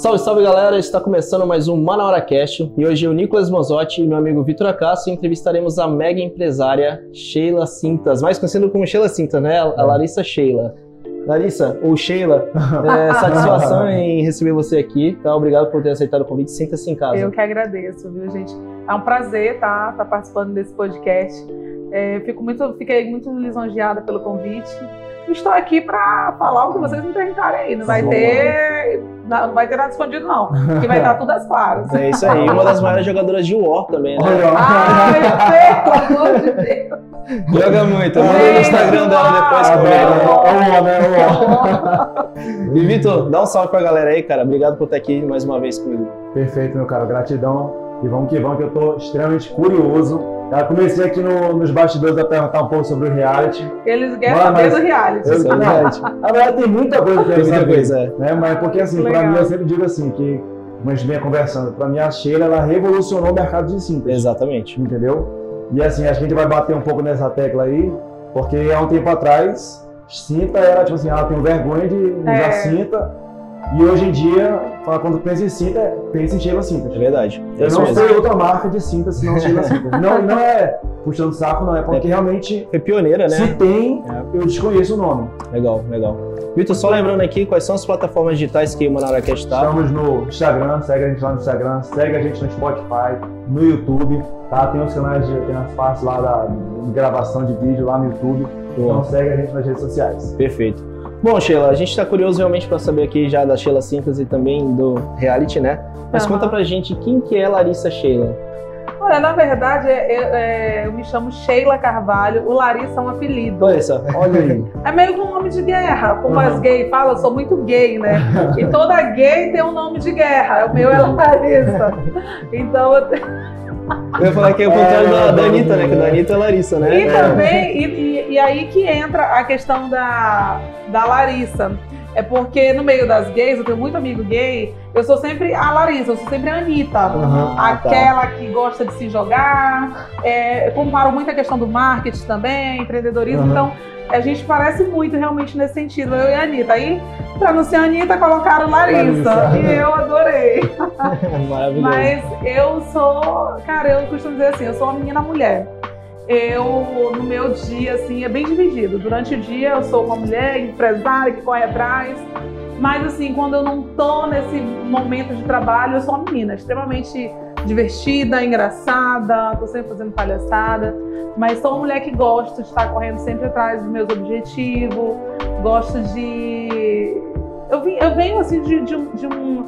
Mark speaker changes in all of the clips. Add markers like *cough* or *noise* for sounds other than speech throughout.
Speaker 1: Salve, salve galera! Está começando mais um Mana Hora Cast e hoje eu, Nicolas Mozotti e meu amigo Vitor Acácio entrevistaremos a mega empresária Sheila Cintas, mais conhecida como Sheila Cintas, né? A Larissa Sheila. Larissa, ou Sheila, *laughs* é, satisfação em receber você aqui, tá? Obrigado por ter aceitado o convite, sinta-se em casa.
Speaker 2: Eu que agradeço, viu, gente? É um prazer estar tá, tá participando desse podcast. É, fico muito, fiquei muito lisonjeada pelo convite. Estou aqui para falar o que vocês me perguntarem aí. Não vai ter, não, vai ter nada escondido, não. Que vai estar *laughs* tudo às claras.
Speaker 1: É isso aí. Uma das maiores jogadoras de War também, né?
Speaker 2: Ai, pelo amor de Deus.
Speaker 1: Joga muito. Manda no Instagram dela depois comenta. *laughs* E Vitor, dá um salve pra galera aí, cara. Obrigado por estar aqui mais uma vez comigo.
Speaker 3: Perfeito, meu cara. Gratidão. E vamos que vamos, que eu tô extremamente curioso eu comecei aqui no, nos bastidores a perguntar um pouco sobre o reality.
Speaker 2: Eles querem saber do reality. Eu,
Speaker 3: na verdade, tem muita coisa que eu saber. Coisa, é. né? Mas porque, assim, para mim, eu sempre digo assim, que, como a gente vinha conversando, para mim a Sheila, ela revolucionou o mercado de cintas.
Speaker 1: Exatamente.
Speaker 3: Entendeu? E assim, acho que a gente vai bater um pouco nessa tecla aí, porque há um tempo atrás, cinta era tipo assim, ah, tenho vergonha de usar é. cinta, e hoje em dia, quando pensa em cinta, pensa em Sheila Cintas.
Speaker 1: É verdade.
Speaker 3: Eu não mesmo. sei outra marca de cinta senão Sheila Cintas. *laughs* não, não é puxando saco, não é porque é, realmente.
Speaker 1: É pioneira, né?
Speaker 3: Se tem, é. eu desconheço o nome.
Speaker 1: Legal, legal. Vitor, só lembrando aqui, quais são as plataformas digitais que o Manaracast está?
Speaker 3: Estamos no Instagram, segue a gente lá no Instagram, segue a gente no Spotify, no YouTube, tá? Tem os canais, de, tem as partes lá da de gravação de vídeo lá no YouTube. Boa. Então segue a gente nas redes sociais.
Speaker 1: Perfeito. Bom, Sheila, a gente está curioso realmente para saber aqui já da Sheila Simples e também do reality, né? Mas uhum. conta pra gente quem que é Larissa Sheila.
Speaker 2: Olha, na verdade, eu, é, é, eu me chamo Sheila Carvalho, o Larissa é um apelido.
Speaker 1: Olha só, olha aí.
Speaker 2: É meio que um nome de guerra, como uhum. as gays falam, eu sou muito gay, né? *laughs* E toda gay tem um nome de guerra, o meu é Larissa. *laughs* Então eu tenho...
Speaker 1: Eu ia falar que é o contrário é, da, da Anitta, né? Que da Anitta é Larissa, né?
Speaker 2: E é. também, e, e, e, aí que entra a questão da, da Larissa. É porque no meio das gays, eu tenho muito amigo gay, eu sou sempre a Larissa, eu sou sempre a Anitta. Uhum, aquela tá. que gosta de se jogar. É, eu comparo muito a questão do marketing também, empreendedorismo. Uhum. Então, a gente parece muito realmente nesse sentido, eu e a Anitta. Aí, pra não ser a Anitta, colocaram Larissa. Larissa. E eu adorei. *laughs*
Speaker 1: Maravilhoso.
Speaker 2: Mas eu sou, cara, eu costumo dizer assim, eu sou uma menina mulher. Eu, no meu dia, assim, é bem dividido. Durante o dia eu sou uma mulher empresária que corre atrás. Mas, assim, quando eu não tô nesse momento de trabalho, eu sou uma menina extremamente divertida, engraçada, tô sempre fazendo palhaçada, mas sou uma mulher que gosta de estar correndo sempre atrás dos meus objetivos, gosto de. Eu, vim, eu venho assim de, de, um, de, um,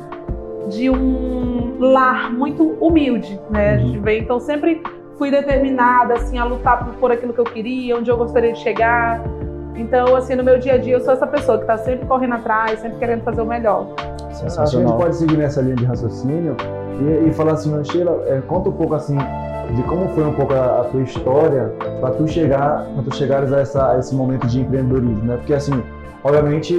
Speaker 2: de um lar muito humilde, né? Uhum. Então sempre fui determinada assim a lutar por, por aquilo que eu queria, onde eu gostaria de chegar. Então, assim, no meu dia a dia, eu sou essa pessoa que está sempre correndo atrás, sempre querendo fazer o melhor.
Speaker 3: A gente pode seguir nessa linha de raciocínio e, e falar assim, Sheila, é, conta um pouco assim de como foi um pouco a, a tua história para tu chegar, para tu chegares a, essa, a esse momento de empreendedorismo, né? Porque assim, obviamente,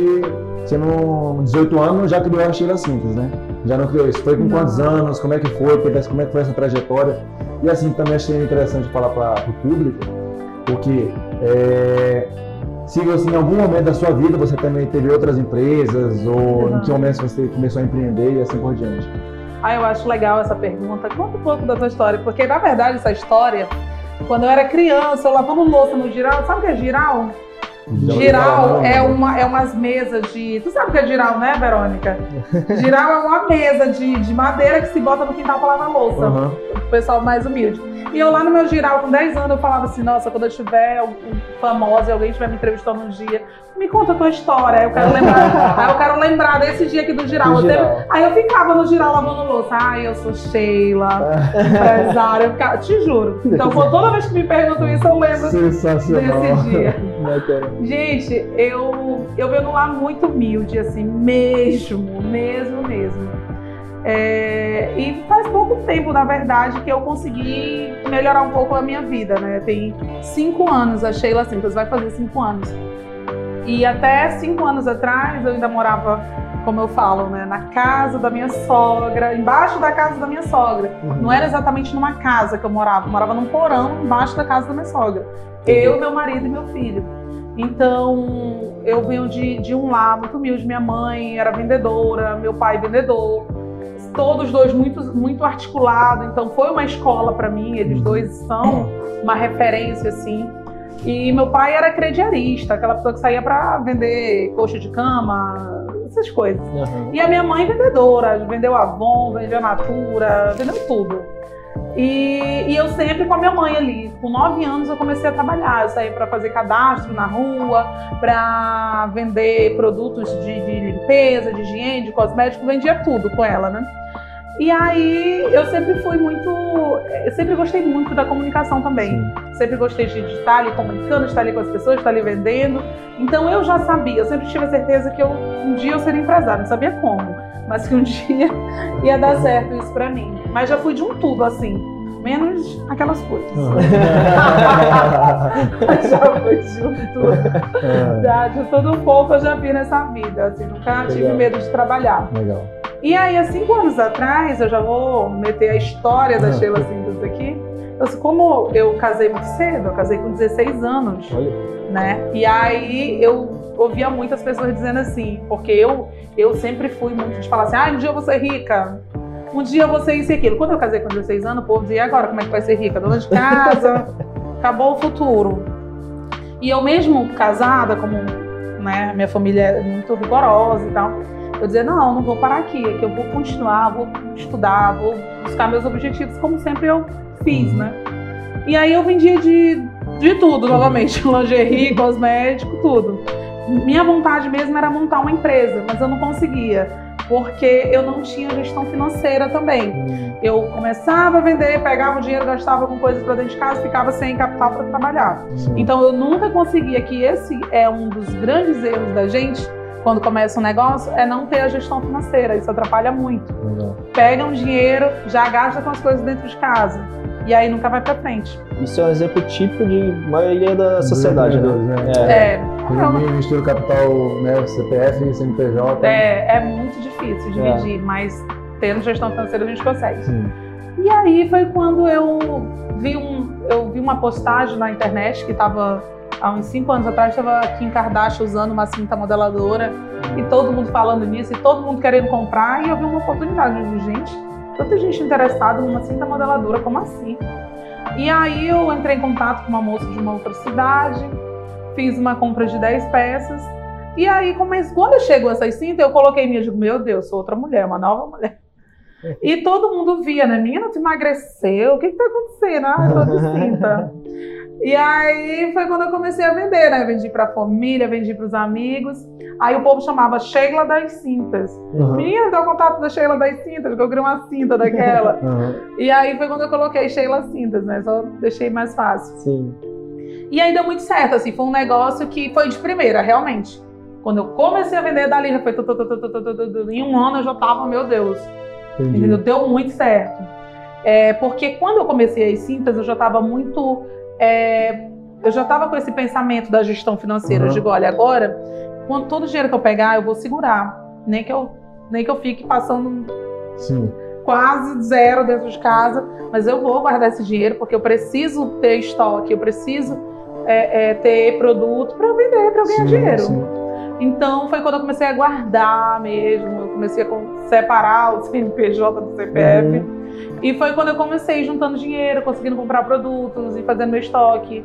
Speaker 3: você não 18 anos já criou a Sheila Simples, né? Já não criou isso. Foi com não. quantos anos? Como é que foi? Como é que foi essa trajetória? E assim, também achei interessante falar para o público, porque é, se você, em algum momento da sua vida você também teve outras empresas ou não. em que momento você começou a empreender e assim por diante.
Speaker 2: Ah, eu acho legal essa pergunta. Conta um pouco da tua história, porque na verdade essa história, quando eu era criança, eu lavando louça no giral, sabe o que é giral? Giral é, uma, é umas mesas de. Tu sabe o que é giral, né, Verônica? *laughs* Giral é uma mesa de, de madeira que se bota no quintal pra lavar louça. Uhum. O pessoal mais humilde. E eu lá no meu giral, com 10 anos, eu falava assim: nossa, quando eu tiver famosa e alguém estiver me entrevistando um dia, me conta a tua história. Eu quero lembrar, aí *laughs* eu quero lembrar desse dia aqui do giral. Do giral. Teve, aí eu ficava no giral lavando louça. Ai, eu sou Sheila, *laughs* empresária. Eu ficava, te juro. Então, toda vez que me perguntam isso, eu lembro desse dia. *laughs* Gente, eu, eu venho lá muito humilde, assim, mesmo, mesmo, mesmo. É, e faz pouco tempo, na verdade, que eu consegui melhorar um pouco a minha vida, né? Tem cinco anos, a Sheila Simples vai fazer cinco anos. E até cinco anos atrás eu ainda morava, como eu falo, né, na casa da minha sogra, embaixo da casa da minha sogra. Uhum. Não era exatamente numa casa que eu morava, eu morava num porão embaixo da casa da minha sogra. Eu, meu marido e meu filho. Então, eu venho de, de um lar muito humilde. Minha mãe era vendedora, meu pai vendedor. Todos dois muito, muito articulados. Então, foi uma escola para mim. Eles
Speaker 3: Uhum.
Speaker 2: dois são uma referência, assim. E meu pai era crediarista, aquela pessoa que saía para vender coxa de cama, essas coisas.
Speaker 1: Uhum.
Speaker 2: E a minha mãe vendedora, vendeu Avon, vendeu Natura, vendeu tudo. E, e eu sempre com a minha mãe ali. Com nove anos eu comecei a trabalhar. Eu saí para fazer cadastro na rua, para vender produtos de, de limpeza, de higiene, de cosmético, vendia tudo com ela, né? E aí eu sempre fui muito. Eu sempre gostei muito da comunicação também. Sempre gostei de estar ali comunicando, de estar ali com as pessoas, de estar ali vendendo. Então eu já sabia, eu sempre tive a certeza que eu, um dia eu seria empresária, não sabia como, mas que um *laughs* dia ia dar certo isso pra mim. Mas já fui de um tudo assim, menos aquelas coisas. *laughs* já fui de um tudo.
Speaker 3: É,
Speaker 2: Já, de tudo um pouco eu já vi nessa vida, assim, nunca tive
Speaker 3: Legal.
Speaker 2: medo de trabalhar.
Speaker 3: Legal.
Speaker 2: E aí, há cinco anos atrás, eu já vou meter a história da
Speaker 3: Ah.
Speaker 2: Sheila Sintas aqui. Eu, como eu casei muito cedo, eu casei com 16 anos,
Speaker 3: Olha.
Speaker 2: né? E aí eu ouvia muitas pessoas dizendo assim, porque eu, eu sempre fui muito de falar assim, ah, um dia eu vou ser rica, um dia eu vou ser isso e aquilo. Quando eu casei com 16 anos, o povo dizia, e agora como é que vai ser rica? Dona de casa, *laughs* acabou o futuro. E eu mesmo casada, como né, minha família é muito rigorosa e tal, eu dizia, não, não vou parar aqui, é que eu vou continuar, vou estudar, vou buscar meus objetivos como sempre eu fiz, né? E aí eu vendia de, de tudo, novamente, *laughs* lingerie, cosmético, tudo. Minha vontade mesmo era montar uma empresa, mas eu não conseguia, porque eu não tinha gestão financeira também. Eu começava a vender, pegava o dinheiro, gastava com coisas para dentro de casa, ficava sem capital para trabalhar. Então eu nunca conseguia, que esse é um dos grandes erros da gente quando começa um negócio, é não ter a gestão financeira. Isso atrapalha muito.
Speaker 3: Legal.
Speaker 2: Pega um dinheiro, já gasta com as coisas dentro de casa. E aí nunca vai pra frente.
Speaker 1: Isso é um exemplo típico de maioria da sociedade, né?
Speaker 3: Empreendedores,
Speaker 1: É.
Speaker 2: É,
Speaker 3: Economia, mistura o capital, né, CPF e CNPJ.
Speaker 2: é, é muito difícil dividir, mas tendo gestão financeira a gente consegue.
Speaker 3: Sim.
Speaker 2: E aí foi quando eu vi, um, eu vi uma postagem na internet que estava há uns cinco anos atrás, estava Kim Kardashian usando uma cinta modeladora e todo mundo falando nisso e todo mundo querendo comprar e eu vi uma oportunidade. Digo, gente, tanta gente interessada numa cinta modeladora, como assim? E aí eu entrei em contato com uma moça de uma outra cidade, fiz uma compra de 10 peças e aí comecei, quando chegou essas cintas, eu coloquei minha, eu digo, meu Deus, sou outra mulher, uma nova mulher. *laughs* E todo mundo via, né? Menina, tu emagreceu, o que que tá acontecendo? Ah, eu tô de cinta. *laughs* E aí foi quando eu comecei a vender, né? Vendi pra família, vendi pros amigos. Aí o povo chamava Sheila das Cintas.
Speaker 3: Uhum.
Speaker 2: Menina, deu contato da Sheila das Cintas, que eu queria uma cinta daquela. *laughs*
Speaker 3: Uhum.
Speaker 2: E aí foi quando eu coloquei Sheila Cintas, né? Só deixei mais fácil.
Speaker 1: Sim.
Speaker 2: E aí deu muito certo, assim, foi um negócio que foi de primeira, realmente. Quando eu comecei a vender dali, já foi. Em um ano eu já tava, meu Deus.
Speaker 3: Entendi.
Speaker 2: Deu muito certo. É, porque quando eu comecei as cintas, eu já estava muito é, eu já estava com esse pensamento da gestão financeira.
Speaker 3: Uhum.
Speaker 2: Eu digo, olha, agora, quando todo o dinheiro que eu pegar, eu vou segurar. Nem que eu, nem que eu fique passando
Speaker 3: Sim.
Speaker 2: quase zero dentro de casa, mas eu vou guardar esse dinheiro porque eu preciso ter estoque, eu preciso é, é, ter produto para vender, para ganhar
Speaker 3: Sim,
Speaker 2: dinheiro.
Speaker 3: sim.
Speaker 2: Então foi quando eu comecei a guardar mesmo, eu comecei a separar o CNPJ do CPF. E foi quando eu comecei juntando dinheiro, conseguindo comprar produtos e fazendo meu estoque.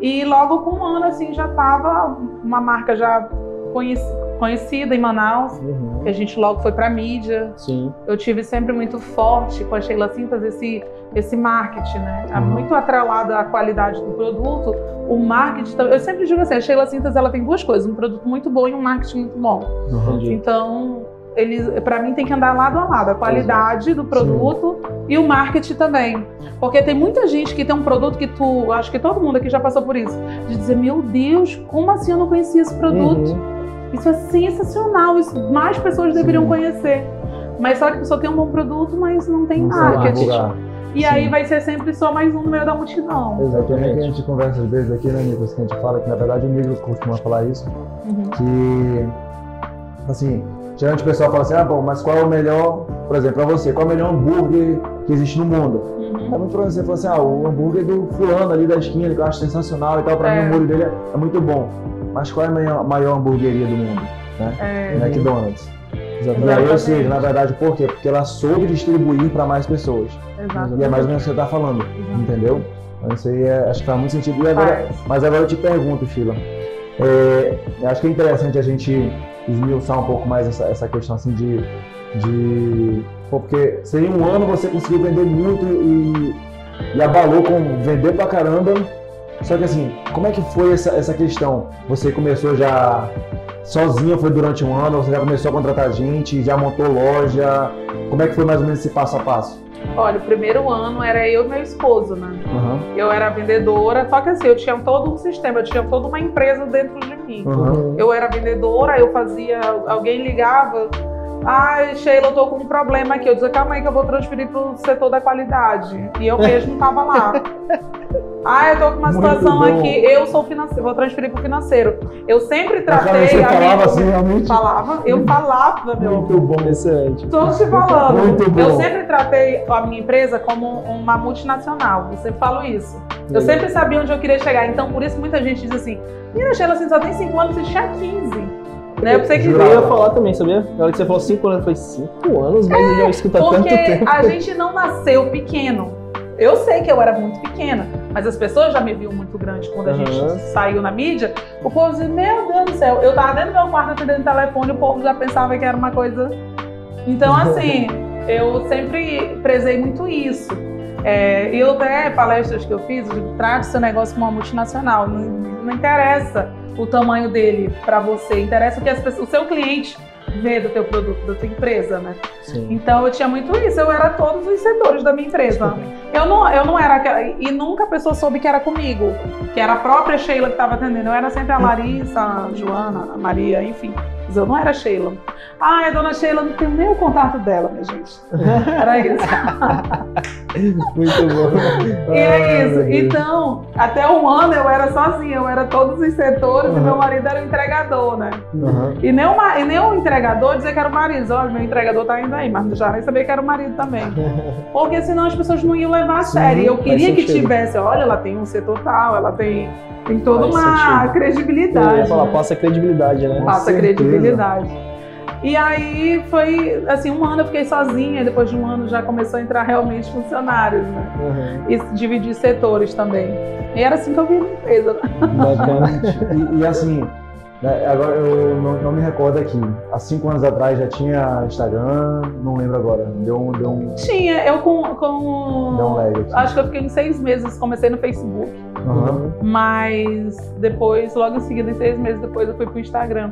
Speaker 2: E logo com um ano assim já tava uma marca já conheci- conhecida em Manaus,
Speaker 1: Uhum.
Speaker 2: que a gente logo foi para mídia.
Speaker 1: Sim.
Speaker 2: Eu tive sempre muito forte com a Sheila Cintas esse esse marketing, né? É
Speaker 3: Uhum.
Speaker 2: Muito atrelado à qualidade do produto. O marketing, eu sempre digo assim, a Sheila Cintas ela tem duas coisas, um produto muito bom e um marketing muito bom.
Speaker 3: Uhum.
Speaker 2: Então, eles, para mim, tem que andar lado a lado. A qualidade do produto e o marketing também. Porque tem muita gente que tem um produto que tu. Acho que todo mundo aqui já passou por isso. De dizer, meu Deus, como assim eu não conhecia esse produto?
Speaker 1: Uhum.
Speaker 2: Isso é sensacional. Isso mais pessoas deveriam
Speaker 3: Sim. conhecer.
Speaker 2: Mas só que a pessoa tem um bom produto, mas não tem
Speaker 3: Não
Speaker 2: marketing. E
Speaker 3: Sim.
Speaker 2: aí vai ser sempre só mais um no meio da multidão.
Speaker 3: É também que a
Speaker 1: Exatamente.
Speaker 3: gente conversa às vezes aqui, né, Nicolas, que a gente fala que na verdade o Nicolas costuma falar isso,
Speaker 2: Uhum.
Speaker 3: que assim, geralmente o pessoal fala assim, ah, bom, mas qual é o melhor, por exemplo, pra você, qual é o melhor hambúrguer que existe no mundo?
Speaker 2: Uhum.
Speaker 3: É muito provável você falar assim, ah, o hambúrguer do fulano ali da esquina, que eu acho sensacional e tal, pra
Speaker 2: É.
Speaker 3: mim o molho dele é, muito bom. mas qual é a maior, maior hamburgueria do mundo? Né?
Speaker 2: É,
Speaker 3: McDonald's. E ou
Speaker 2: Exatamente.
Speaker 3: seja, na verdade, por quê? Porque ela soube distribuir para mais pessoas.
Speaker 2: exato.
Speaker 3: E é mais ou menos o que você está falando, entendeu? Então, isso aí é- acho que faz muito sentido. Agora, mas agora eu te pergunto, Sheila. É, eu acho que é interessante a gente esmiuçar um pouco mais essa, essa questão assim de. de pô, porque se em um ano você conseguiu vender muito e, e abalou com vender pra caramba. Só que assim, como é que foi essa, essa questão? Você começou já sozinha, foi durante um ano, você já começou a contratar gente, já montou loja. Como é que foi mais ou menos esse passo a passo?
Speaker 2: Olha, o primeiro ano era eu e meu esposo, né?
Speaker 3: Aham,
Speaker 2: Eu era vendedora, só que assim, eu tinha todo um sistema, eu tinha toda uma empresa dentro de mim.
Speaker 3: aham.
Speaker 2: Eu era vendedora, eu fazia, alguém ligava, ai, Sheila, eu tô com um problema aqui. Eu dizia, calma aí que eu vou transferir pro setor da qualidade. E eu mesmo tava lá. *laughs* Ah, eu tô com uma
Speaker 3: Muito
Speaker 2: situação
Speaker 3: bom.
Speaker 2: aqui, eu sou financeiro, vou transferir pro financeiro. Eu sempre tratei
Speaker 3: você
Speaker 2: a
Speaker 3: falava
Speaker 2: minha...
Speaker 3: assim realmente?
Speaker 2: Falava, eu falava, meu.
Speaker 3: Muito bom.
Speaker 1: Excelente.
Speaker 2: Tô te falando.
Speaker 3: Muito bom.
Speaker 2: Eu sempre tratei a minha empresa como uma multinacional. Eu sempre falo isso. Eu sempre sabia onde eu queria chegar. Então, por isso, muita gente diz assim: Menina, Sheila, assim, só tem 5 anos, você tinha 15. Né? Eu pensei que.
Speaker 1: Eu ia falar também, sabia? Na hora que você falou 5 anos, eu falei 5 anos, mas eu já escuto há tanto
Speaker 2: Porque
Speaker 1: tempo.
Speaker 2: a gente não nasceu pequeno. Eu sei que eu era muito pequena, mas as pessoas já me viam muito grande quando a
Speaker 1: Aham.
Speaker 2: gente saiu na mídia. O povo dizia, meu Deus do céu, eu tava dentro do meu quarto atendendo telefone, o povo já pensava que era uma coisa. Então, *laughs* assim, eu sempre prezei muito isso. É, e eu até palestras que eu fiz, eu digo, trate seu negócio como uma multinacional. Não, não interessa o tamanho dele para você, interessa o que as pessoas, o seu cliente vê do teu produto, da tua empresa, né?
Speaker 1: Sim.
Speaker 2: Então eu tinha muito isso, eu era todos os setores da minha empresa. Eu não, eu não era aquela, e nunca a pessoa soube que era comigo, que era a própria Sheila que estava atendendo. Eu era sempre a Larissa, a Joana, a Maria, enfim. Eu não era Sheila. Ah, a dona Sheila, não tenho nem o contato dela, minha gente. *laughs* Era isso.
Speaker 1: Muito bom.
Speaker 2: E é isso. Então, até um ano eu era sozinha, eu era todos os setores e
Speaker 3: Uhum.
Speaker 2: meu marido era o entregador, né?
Speaker 3: Aham.
Speaker 2: E nem, o, e nem o entregador dizer que era o marido. Olha, meu entregador tá indo aí, mas já nem sabia que era o marido também. *laughs* Porque senão as pessoas não iam levar a
Speaker 3: Sim,
Speaker 2: sério. E eu queria que
Speaker 1: sentido.
Speaker 2: tivesse, olha, ela tem um setor tal, ela tem, tem toda
Speaker 1: Faz
Speaker 2: uma
Speaker 1: sentido. Eu
Speaker 2: credibilidade.
Speaker 1: ia falar,
Speaker 2: né?
Speaker 1: passa credibilidade, né?
Speaker 2: Passa credibilidade. E aí foi, assim, um ano eu fiquei sozinha, e depois de um ano já começou a entrar realmente funcionários, né?
Speaker 1: Uhum.
Speaker 2: E dividir setores também. E era assim que eu vi a empresa. né?
Speaker 1: Bacana. *laughs*
Speaker 3: E, e assim, agora eu não, não me recordo aqui. Há cinco anos atrás já tinha Instagram, não lembro agora. Deu um, deu um,
Speaker 2: Tinha, eu com. com
Speaker 3: deu um lag aqui.
Speaker 2: acho que eu fiquei uns seis meses, comecei no Facebook.
Speaker 3: Aham.
Speaker 2: Mas depois, logo em seguida, em seis meses depois, eu fui pro Instagram.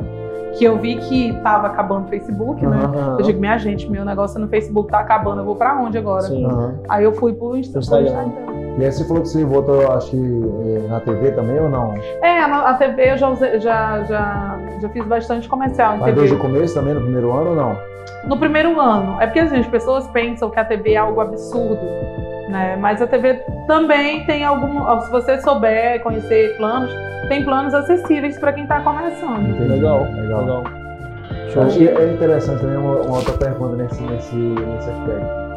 Speaker 2: Que eu vi que tava acabando o Facebook, né?
Speaker 3: Aham.
Speaker 2: Eu digo, minha gente, meu negócio no Facebook tá acabando, eu vou pra onde agora?
Speaker 1: Sim.
Speaker 3: Aham.
Speaker 2: Aí eu fui pro Insta- pro
Speaker 1: Instagram.
Speaker 3: E aí você falou que você voltou, acho que eh, na TV também ou não?
Speaker 2: É, na- a TV eu já, usei- já, já, já fiz bastante comercial
Speaker 3: Mas
Speaker 2: TV.
Speaker 3: desde o começo também, no primeiro ano ou não?
Speaker 2: No primeiro ano. É porque assim, as pessoas pensam que a TV é algo absurdo, né? Mas a TV também tem algum. Se você souber conhecer planos, tem planos acessíveis para quem está começando.
Speaker 3: Entendi.
Speaker 1: Legal,
Speaker 3: Legal.
Speaker 1: legal.
Speaker 3: Acho que é interessante também uma, uma outra pergunta nesse, nesse, nesse aspecto.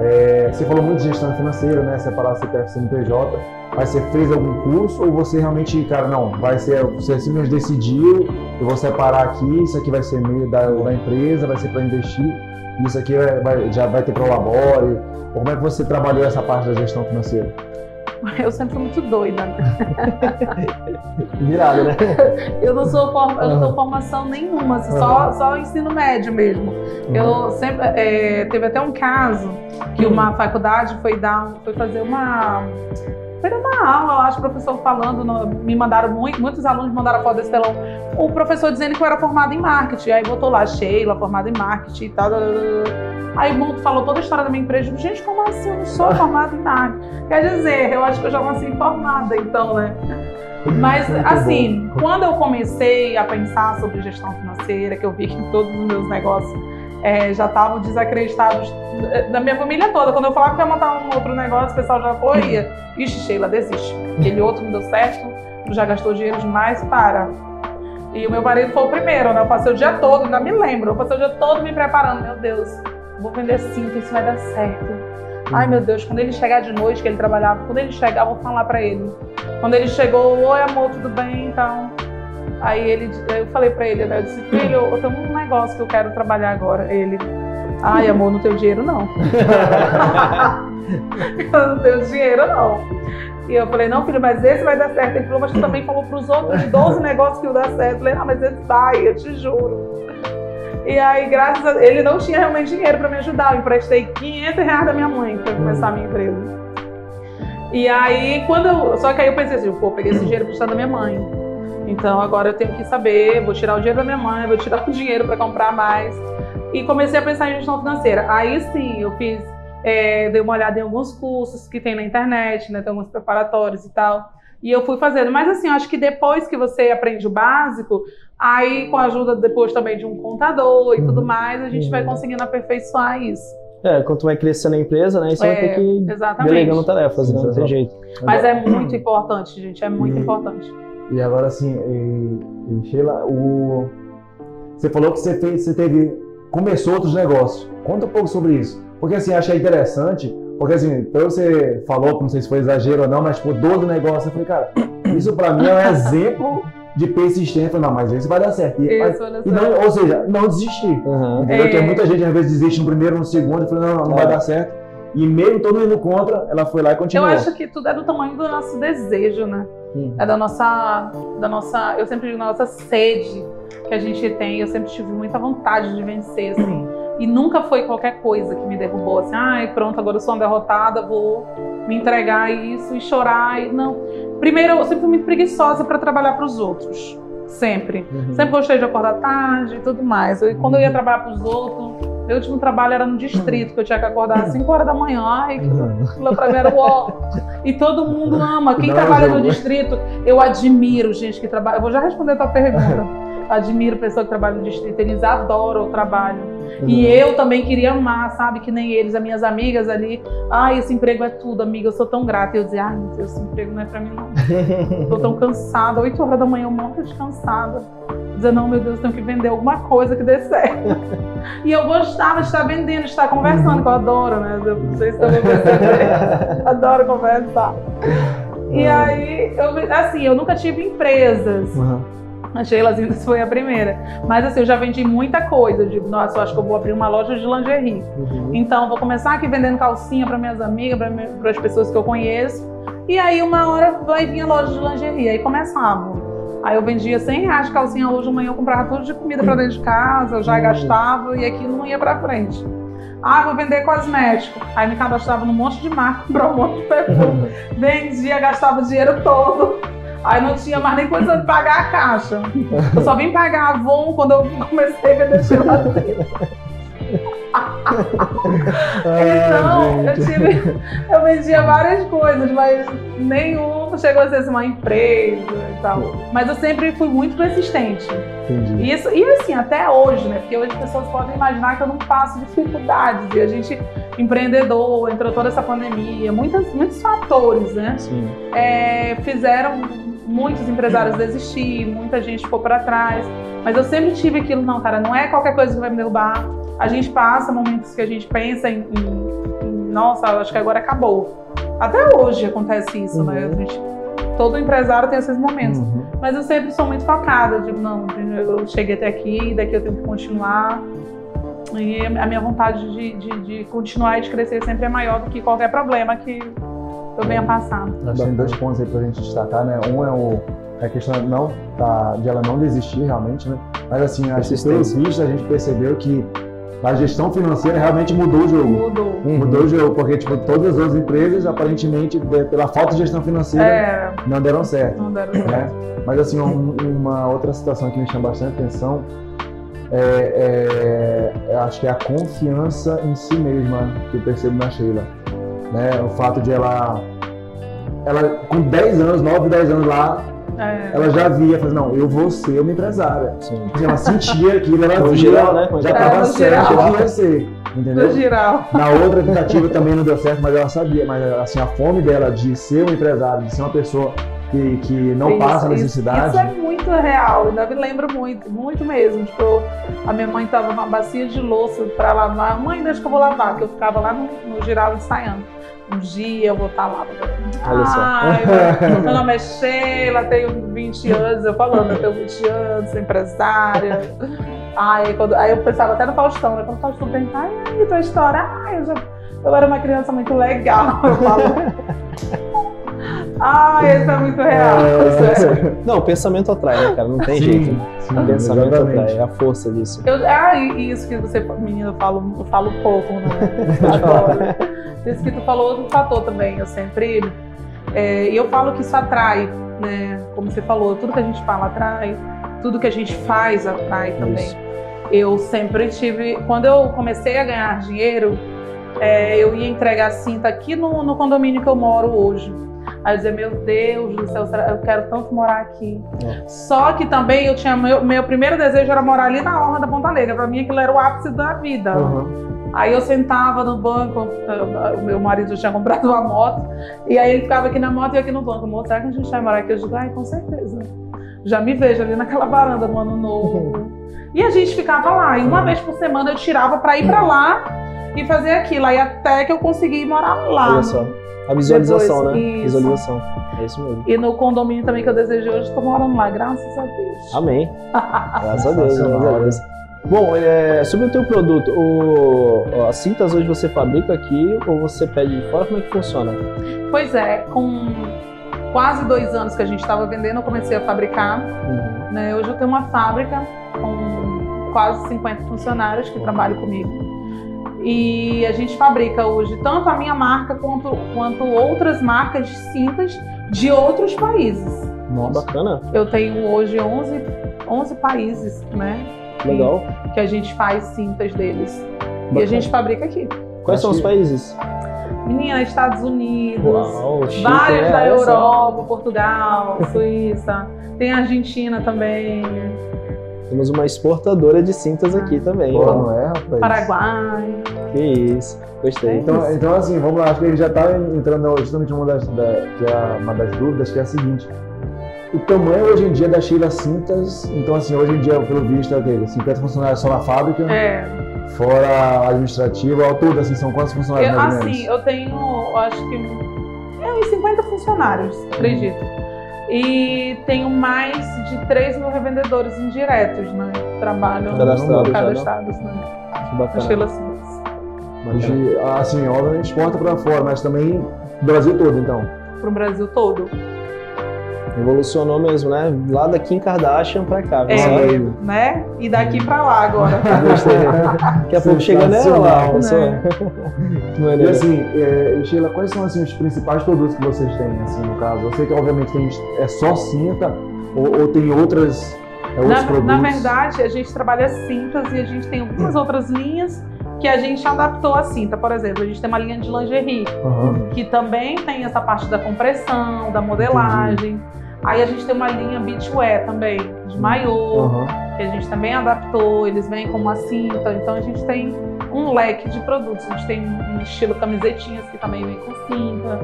Speaker 3: É, você falou muito de gestão financeira, né? Separar CPF e CNPJ, mas você fez algum curso ou você realmente, cara, não, vai ser, você simplesmente decidiu, eu vou separar aqui, isso aqui vai ser meio da, da empresa, vai ser para investir, isso aqui vai- vai- já vai ter labore. Como é que você trabalhou essa parte da gestão financeira? *laughs*
Speaker 2: Eu sempre fui muito doida. *laughs*
Speaker 1: Virado, né?
Speaker 2: Eu não sou, form... eu não sou formação nenhuma, assim, só, só ensino médio mesmo. Eu sempre é, teve até um caso que uma faculdade foi dar, foi fazer uma foi uma aula, eu acho, o professor falando, no- me mandaram muito, muitos alunos me mandaram foto desse telão. O professor dizendo que eu era formada em marketing, aí botou lá Sheila, formada em marketing e tal. blá, blá, blá. Aí o mundo falou toda a história da minha empresa. Digo, Gente, como assim? Eu não sou *laughs* formada em marketing. Quer dizer, eu acho que eu já nasci formada, então, né? Mas, assim, quando eu comecei a pensar sobre gestão financeira, que eu vi que todos os meus negócios eh, já estavam desacreditados da minha família toda. Quando eu falava que ia montar um outro negócio, o pessoal já foi, ixi, Sheila, desiste. Aquele outro não deu certo, já gastou dinheiro demais, para. E o meu marido foi o primeiro, né? Eu passei o dia todo, ainda me lembro, eu passei o dia todo me preparando. Meu Deus, vou vender cinto, isso vai dar certo. Ai, meu Deus, quando ele chegar de noite, que ele trabalhava, quando ele chegar, eu vou falar pra ele. Quando ele chegou, oi amor, tudo bem? Então. Aí ele, eu falei pra ele, né, eu disse, filho, eu tenho um negócio que eu quero trabalhar agora. Ele, ai amor, não tenho dinheiro não. *laughs* eu não tenho dinheiro não. E eu falei, não, filho, mas esse vai dar certo. Ele falou, mas tu também falou pros outros 12 negócios que iam dar certo. Eu falei, ah, mas esse vai, eu te juro. E aí, graças a ele não tinha realmente dinheiro para me ajudar. Eu emprestei 500 reais da minha mãe para começar a minha empresa. E aí, quando eu. Só que aí eu pensei assim, pô, peguei esse dinheiro emprestado da minha mãe. Então agora eu tenho que saber, vou tirar o dinheiro da minha mãe, vou tirar o dinheiro para comprar mais. E comecei a pensar em gestão financeira. Aí sim, eu fiz, é, dei uma olhada em alguns cursos que tem na internet, né? Tem alguns preparatórios e tal. E eu fui fazendo. Mas assim, eu acho que depois que você aprende o básico, aí com a ajuda depois também de um contador e tudo uhum. mais, a gente vai uhum. conseguindo aperfeiçoar isso.
Speaker 1: É, quando tu vai crescendo a empresa, né? Você é, vai ter que exatamente. delegando tarefas, né? Não tem jeito.
Speaker 2: Mas é muito importante, gente. É muito e, importante.
Speaker 3: E agora, assim, e, e Sheila, o... você falou que você, fez, você teve. começou outros negócios. Conta um pouco sobre isso. Porque, assim, achei interessante. Porque, assim, então você falou, não sei se foi exagero ou não, mas, tipo, 12 negócios. Eu falei, cara, isso pra mim é um exemplo de persistência, não, mas esse vai dar certo. E,
Speaker 2: isso,
Speaker 3: e não, ou seja, não desistir. Uhum. Entendeu? É. Que muita gente às vezes desiste no primeiro, no segundo, e fala, não, não, não é. vai dar certo. E mesmo todo mundo indo contra, ela foi lá e continuou.
Speaker 2: Eu acho que tudo é do tamanho do nosso desejo, né? Hum. É da nossa, da nossa, eu sempre digo, da nossa sede que a gente tem. Eu sempre tive muita vontade de vencer, assim. E nunca foi qualquer coisa que me derrubou, assim, ai, pronto, agora eu sou uma derrotada, vou me entregar a isso e chorar. E não. Primeiro, eu sempre fui muito preguiçosa para trabalhar para os outros. Sempre. Uhum. Sempre gostei de acordar tarde e tudo mais. E quando eu ia uhum. trabalhar para os outros, meu último trabalho era no distrito, que eu tinha que acordar às 5 horas da manhã. Ai, aquilo pra mim era o E todo mundo ama. Quem Não, trabalha no distrito, eu admiro gente que trabalha. Eu vou já responder a tua pergunta. Admiro pessoas que trabalham no distrito, eles adoram o trabalho. Uhum. E eu também queria amar, sabe? Que nem eles, as minhas amigas ali. Ai, esse emprego é tudo, amiga, eu sou tão grata. E eu dizia, ai, meu Deus, esse emprego não é pra mim, não. *laughs* Tô tão cansada, 8 horas da manhã, um monte de cansada. Dizer, não, meu Deus, tenho que vender alguma coisa que dê certo. *laughs* e eu gostava de estar vendendo, de estar conversando, que eu adoro, né? Eu não sei se vou perceber. *laughs* adoro conversar. E aí, eu, assim, eu nunca tive empresas. Uhum. A Sheila Zindas *laughs* foi a primeira. Mas assim, eu já vendi muita coisa. Eu digo, nossa, eu acho que eu vou abrir uma loja de lingerie. Uhum. Então, vou começar aqui vendendo calcinha para minhas amigas, para as pessoas que eu conheço. E aí, uma hora vai vir a loja de lingerie. Aí começava. Aí eu vendia 100 reais de calcinha hoje de manhã, eu comprava tudo de comida para dentro de casa, eu já gastava e aquilo não ia para frente. Ah, vou vender cosmético. Aí me cadastrava num monte de marca, *laughs* comprava um monte de perfume. *laughs* Vendia, gastava o dinheiro todo. Aí não tinha mais nem condição de pagar a caixa. Eu só vim pagar a Avon quando eu comecei a vender geladeira. *laughs* *laughs* então, eu, tive, eu vendia várias coisas, mas nenhum chegou a ser assim, uma empresa e tal. Mas eu sempre fui muito persistente. Entendi. Isso, e assim, até hoje, né? Porque hoje as pessoas podem imaginar que eu não passo dificuldades. E a gente, empreendedor, entrou toda essa pandemia, muitas, muitos fatores, né? Sim. É, fizeram muitos empresários desistir, muita gente ficou para trás. Mas eu sempre tive aquilo, não, cara, não é qualquer coisa que vai me derrubar. A gente passa momentos que a gente pensa em, em, em nossa, acho que agora acabou. Até hoje acontece isso, uhum. né? Gente, todo empresário tem esses momentos. Uhum. Mas eu sempre sou muito focada, digo, não, eu cheguei até aqui, daqui eu tenho que continuar. E a minha vontade de, de, de continuar e de crescer sempre é maior do que qualquer problema que eu venha passar.
Speaker 3: Acho que tem dois pontos aí pra gente destacar, né? Um é o, a questão não, tá, de ela não desistir realmente, né? Mas assim, acho que pelos vistos a gente percebeu que a gestão financeira realmente mudou o jogo.
Speaker 2: Mudou.
Speaker 3: Uhum. Mudou o jogo, porque tipo, todas as empresas, aparentemente, pela falta de gestão financeira, é. não deram certo.
Speaker 2: Não deram certo. Né?
Speaker 3: Mas assim, um, uma outra situação que me chama bastante atenção é, é, acho que é a confiança em si mesma que eu percebo na Sheila né? O fato de ela, ela com 10 anos, 9, 10 anos lá, é. ela já via, falou, não, eu vou ser uma empresária. Sim. Ela sentia aquilo, ela *laughs* via, geral, né? já estava é, certa que ia ser. Entendeu?
Speaker 2: No geral.
Speaker 3: Na outra tentativa também não deu certo, mas ela sabia. Mas assim, a fome dela de ser uma empresária, de ser uma pessoa que, que não isso, passa necessidade.
Speaker 2: Isso, isso, é muito real, ainda me lembro muito, muito mesmo. Tipo, a minha mãe tava numa bacia de louça para lavar. Mãe, deixa que eu vou lavar, que eu ficava lá no, no geral ensaiando. Um dia eu vou estar lá.
Speaker 1: Olha só.
Speaker 2: Ai, meu *laughs* nome é Sheila, tenho 20 anos, eu falando, eu tenho 20 anos, sou empresária. Ai, quando, aí eu pensava até no Faustão, né? Quando o Faustão pergunta, ai, tua história, ai, eu, já, eu era uma criança muito legal. Eu falo. *laughs* Ai, isso é muito real.
Speaker 1: É... *laughs* Não, pensamento atrai, né, cara? Não tem
Speaker 3: Sim,
Speaker 1: jeito.
Speaker 3: sim,
Speaker 1: pensamento
Speaker 3: exatamente.
Speaker 1: atrai, é a força disso.
Speaker 2: Eu, ah, e isso que você, menina, eu falo, eu falo pouco, né? *laughs* Isso que tu falou outro fator também. Eu sempre. é, E eu falo que isso atrai, né? Como você falou, tudo que a gente fala atrai, tudo que a gente faz atrai também.
Speaker 1: Isso.
Speaker 2: Eu sempre tive. Quando eu comecei a ganhar dinheiro, é, eu ia entregar cinta aqui no, no condomínio que eu moro hoje. Aí eu dizia, meu Deus do céu, eu quero tanto morar aqui.
Speaker 1: É.
Speaker 2: Só que também eu tinha. Meu, meu primeiro desejo era morar ali na Orla da Ponta Negra. Pra mim aquilo era o ápice da vida.
Speaker 1: Uhum.
Speaker 2: Aí eu sentava no banco, o meu marido tinha comprado uma moto, e aí ele ficava aqui na moto e eu aqui no banco. Moço, será que a gente vai morar aqui? Eu digo, ai, com certeza. Já me vejo ali naquela varanda no ano novo. E a gente ficava lá, e uma vez por semana eu tirava pra ir pra lá e fazer aquilo. Aí até que eu consegui morar lá.
Speaker 1: Olha só. A visualização,
Speaker 2: Depois,
Speaker 1: né?
Speaker 2: isso.
Speaker 1: Visualização. É isso mesmo.
Speaker 2: E no condomínio também que eu desejo hoje, tô morando lá, graças a Deus.
Speaker 1: Amém. Graças a Deus, graças a Deus. Bom, é, sobre o teu produto, o, as cintas hoje você fabrica aqui ou você pede de fora? Como é que funciona?
Speaker 2: Pois é, com quase dois anos que a gente estava vendendo, eu comecei a fabricar.
Speaker 1: Uhum.
Speaker 2: né? Hoje eu tenho uma fábrica com quase 50 funcionários que trabalham comigo. E a gente fabrica hoje tanto a minha marca quanto, quanto outras marcas de cintas de outros países.
Speaker 1: Nossa. Bacana,
Speaker 2: Eu tenho hoje 11, 11 países né,
Speaker 1: legal.
Speaker 2: que a gente faz cintas deles. E
Speaker 1: Bacana.
Speaker 2: a gente fabrica aqui.
Speaker 1: Quais são os países?
Speaker 2: Menina, Estados Unidos,
Speaker 1: Uau,
Speaker 2: vários
Speaker 1: né?
Speaker 2: da
Speaker 1: só.
Speaker 2: Europa, Portugal, Suíça, tem a Argentina também,
Speaker 1: Temos uma exportadora de cintas aqui também.
Speaker 3: Pô,
Speaker 1: ó.
Speaker 3: não é, rapaz?
Speaker 2: Paraguai.
Speaker 1: Que isso. Gostei.
Speaker 3: Então, então, assim, vamos lá. Acho que ele já está entrando justamente uma das, da, que é uma das dúvidas, que é a seguinte. O tamanho hoje em dia da Sheila Cintas, então assim, hoje em dia, pelo visto, é o quê? 50 funcionários só na fábrica,
Speaker 2: É,
Speaker 3: fora a administrativa, ao todo, assim, são quantos funcionários
Speaker 2: eu,
Speaker 3: mais
Speaker 2: assim,
Speaker 3: menos?
Speaker 2: eu tenho, eu acho que é uns 50 funcionários, acredito. E tenho mais de 3 mil revendedores indiretos, né? Que trabalham
Speaker 1: Cadastrados
Speaker 2: cadastrados, né?
Speaker 1: Que
Speaker 2: Na
Speaker 1: bacana.
Speaker 2: Sheila Sims.
Speaker 3: Hoje, assim, obviamente exporta para fora, mas também Brasil todo, então.
Speaker 2: Pro Brasil todo.
Speaker 1: Evolucionou mesmo, né? Lá da Kim Kardashian pra cá.
Speaker 2: É. Né? E daqui pra lá agora.
Speaker 1: Gostei. *laughs* Daqui a pouco chega nela lá.
Speaker 2: Né? *laughs*
Speaker 3: E assim, é, Sheila, quais são assim, os principais produtos que vocês têm, assim, no caso? Eu sei que obviamente tem, é só cinta ou, ou tem outras, é, outros
Speaker 2: Na,
Speaker 3: produtos?
Speaker 2: na verdade, a gente trabalha cintas e a gente tem algumas outras linhas que a gente adaptou a cinta. Por exemplo, a gente tem uma linha de lingerie,
Speaker 3: Aham.
Speaker 2: que também tem essa parte da compressão, da modelagem. Aí a gente tem uma linha beachwear também, de maiô,
Speaker 3: Aham.
Speaker 2: que a gente também adaptou, eles vêm com uma cinta. Então a gente tem um leque de produtos. A gente tem um estilo camisetinhas que também vem com cinta.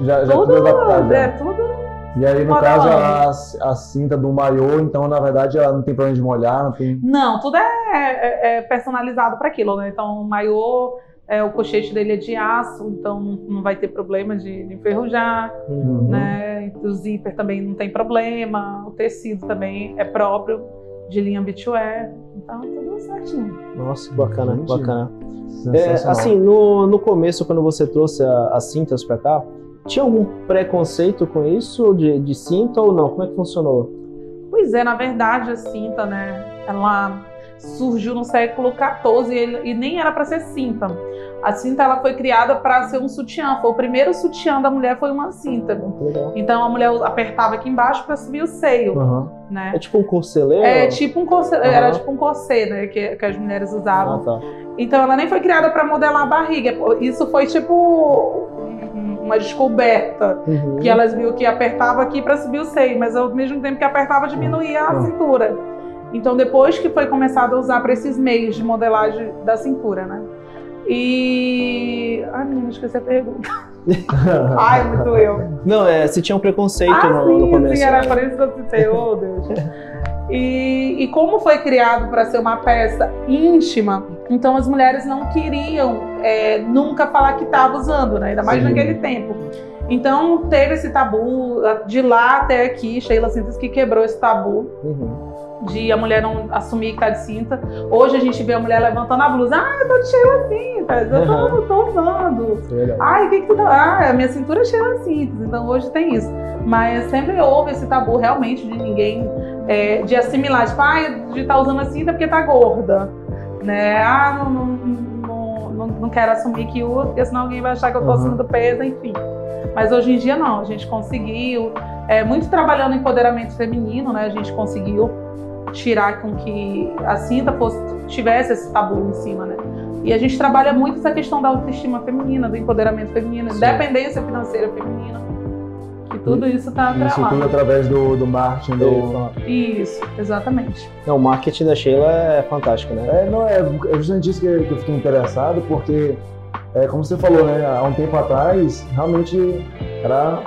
Speaker 3: Já, já tudo,
Speaker 2: Tudo,
Speaker 3: adaptado.
Speaker 2: é,
Speaker 3: já.
Speaker 2: tudo
Speaker 3: E aí, no caso, a, a cinta do maiô, então, na verdade, ela não tem problema de molhar, não tem...
Speaker 2: Não, tudo é, é- é personalizado para aquilo, né? Então, o maiô, é, o cochete dele é de aço, então não, vai ter problema de, de enferrujar,
Speaker 1: Uhum.
Speaker 2: né? O zíper também não tem problema, o tecido também é próprio de linha beachwear, então tudo certinho.
Speaker 1: Nossa, que bacana,
Speaker 3: Gente,
Speaker 1: bacana. É, assim, no, no começo, quando você trouxe a- as cintas pra cá, tinha algum preconceito com isso de, de cinta ou não? Como é que funcionou?
Speaker 2: Pois é, na verdade, a cinta, né? Ela surgiu no século XIV e, nem era para ser cinta. A cinta ela foi criada para ser um sutiã. Foi o primeiro sutiã da mulher foi uma cinta.
Speaker 1: Legal.
Speaker 2: Então a mulher apertava aqui embaixo para subir o seio,
Speaker 3: Aham.
Speaker 2: né?
Speaker 1: É tipo um corcelê?
Speaker 2: É tipo um corset,
Speaker 1: Aham.
Speaker 2: era tipo um corset, né, que, que as mulheres
Speaker 1: Ah,
Speaker 2: usavam.
Speaker 1: tá.
Speaker 2: Então ela nem foi criada para modelar a barriga. Isso foi tipo um- uma descoberta
Speaker 1: Uhum.
Speaker 2: que elas viu que apertava aqui para subir o seio, mas ao mesmo tempo que apertava diminuía a
Speaker 3: Ah.
Speaker 2: cintura. Então depois que foi começado a usar para esses meios de modelagem da cintura, né? E ai, menina, esqueci a pergunta. *laughs* Ai, muito eu.
Speaker 1: Não, é, se tinha um preconceito
Speaker 2: Ah,
Speaker 1: no,
Speaker 2: sim,
Speaker 1: no começo.
Speaker 2: sim, era por isso que eu citei, oh Deus. E, e como foi criado para ser uma peça íntima, então as mulheres não queriam é, nunca falar que estava usando, né? Ainda mais
Speaker 3: Sim.
Speaker 2: naquele tempo. Então teve esse tabu, de lá até aqui, Sheila Cintas que quebrou esse tabu
Speaker 1: Uhum.
Speaker 2: De a mulher não assumir que tá de cinta. Hoje a gente vê a mulher levantando a blusa, ah, eu tô de Sheila Cintas, eu tô,
Speaker 1: Uhum.
Speaker 2: tô usando. Ai, o que que tu tá? Ah, a minha cintura é Sheila Cintas, então hoje tem isso. Mas sempre houve esse tabu realmente de ninguém, é, de assimilar, tipo, ah, de estar usando a cinta porque tá gorda, né? Ah, não, não, não, não, não quero assumir que usa, porque senão alguém vai achar que eu tô
Speaker 3: Uhum.
Speaker 2: acima do peso, enfim. Mas hoje em dia não, a gente conseguiu, é, muito trabalhando em empoderamento feminino, né? A gente conseguiu tirar com que a cinta fosse, tivesse esse tabu em cima, né? E a gente trabalha muito essa questão da autoestima feminina, do empoderamento feminino,
Speaker 1: Sim.
Speaker 2: independência financeira feminina. Que tudo isso tá
Speaker 3: Isso tudo
Speaker 2: atrelado.
Speaker 3: através do, do marketing, do...
Speaker 2: Isso, exatamente.
Speaker 1: Não, o marketing da Sheila é fantástico, né?
Speaker 3: É, não, é, é justamente isso que, eu- que eu fiquei interessado, porque, é, como você falou, né, há um tempo atrás, realmente era,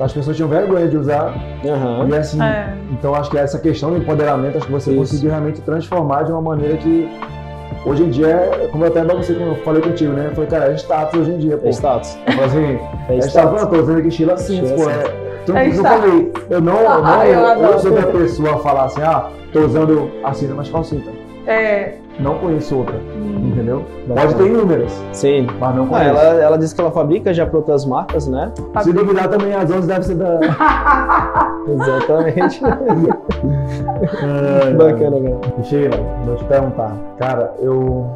Speaker 3: as pessoas tinham vergonha de usar,
Speaker 1: Aham.
Speaker 3: e assim,
Speaker 2: É,
Speaker 3: então acho que essa questão do empoderamento, acho que você
Speaker 1: Isso.
Speaker 3: conseguiu realmente transformar de uma maneira que, hoje em dia, é- como eu até você como eu falei contigo, né, eu falei, cara, é status hoje em dia, pô.
Speaker 1: É status.
Speaker 3: Eu falei assim,
Speaker 1: É
Speaker 3: é
Speaker 1: status.
Speaker 3: status, não, tô dizendo aqui Sheila
Speaker 1: Sheila
Speaker 3: pô, é, então,
Speaker 2: É
Speaker 3: eu
Speaker 2: status.
Speaker 3: falei, eu não, eu não
Speaker 2: Ah, eu
Speaker 3: eu,
Speaker 2: adoro.
Speaker 3: sou da pessoa a falar assim, ah, tô usando a cinta, mas qual cinta?
Speaker 2: é,
Speaker 3: Não conheço outra,
Speaker 2: hum,
Speaker 3: entendeu? Pode ter inúmeras,
Speaker 1: Sim.
Speaker 3: mas não
Speaker 1: Ah,
Speaker 3: conheço.
Speaker 1: ela, ela disse que ela fabrica já para outras marcas, né?
Speaker 3: Se duvidar também, as 11 devem ser da. *laughs*
Speaker 1: Exatamente.
Speaker 3: É,
Speaker 1: Bacana, cara.
Speaker 3: Sheila, vou te perguntar. Cara, eu.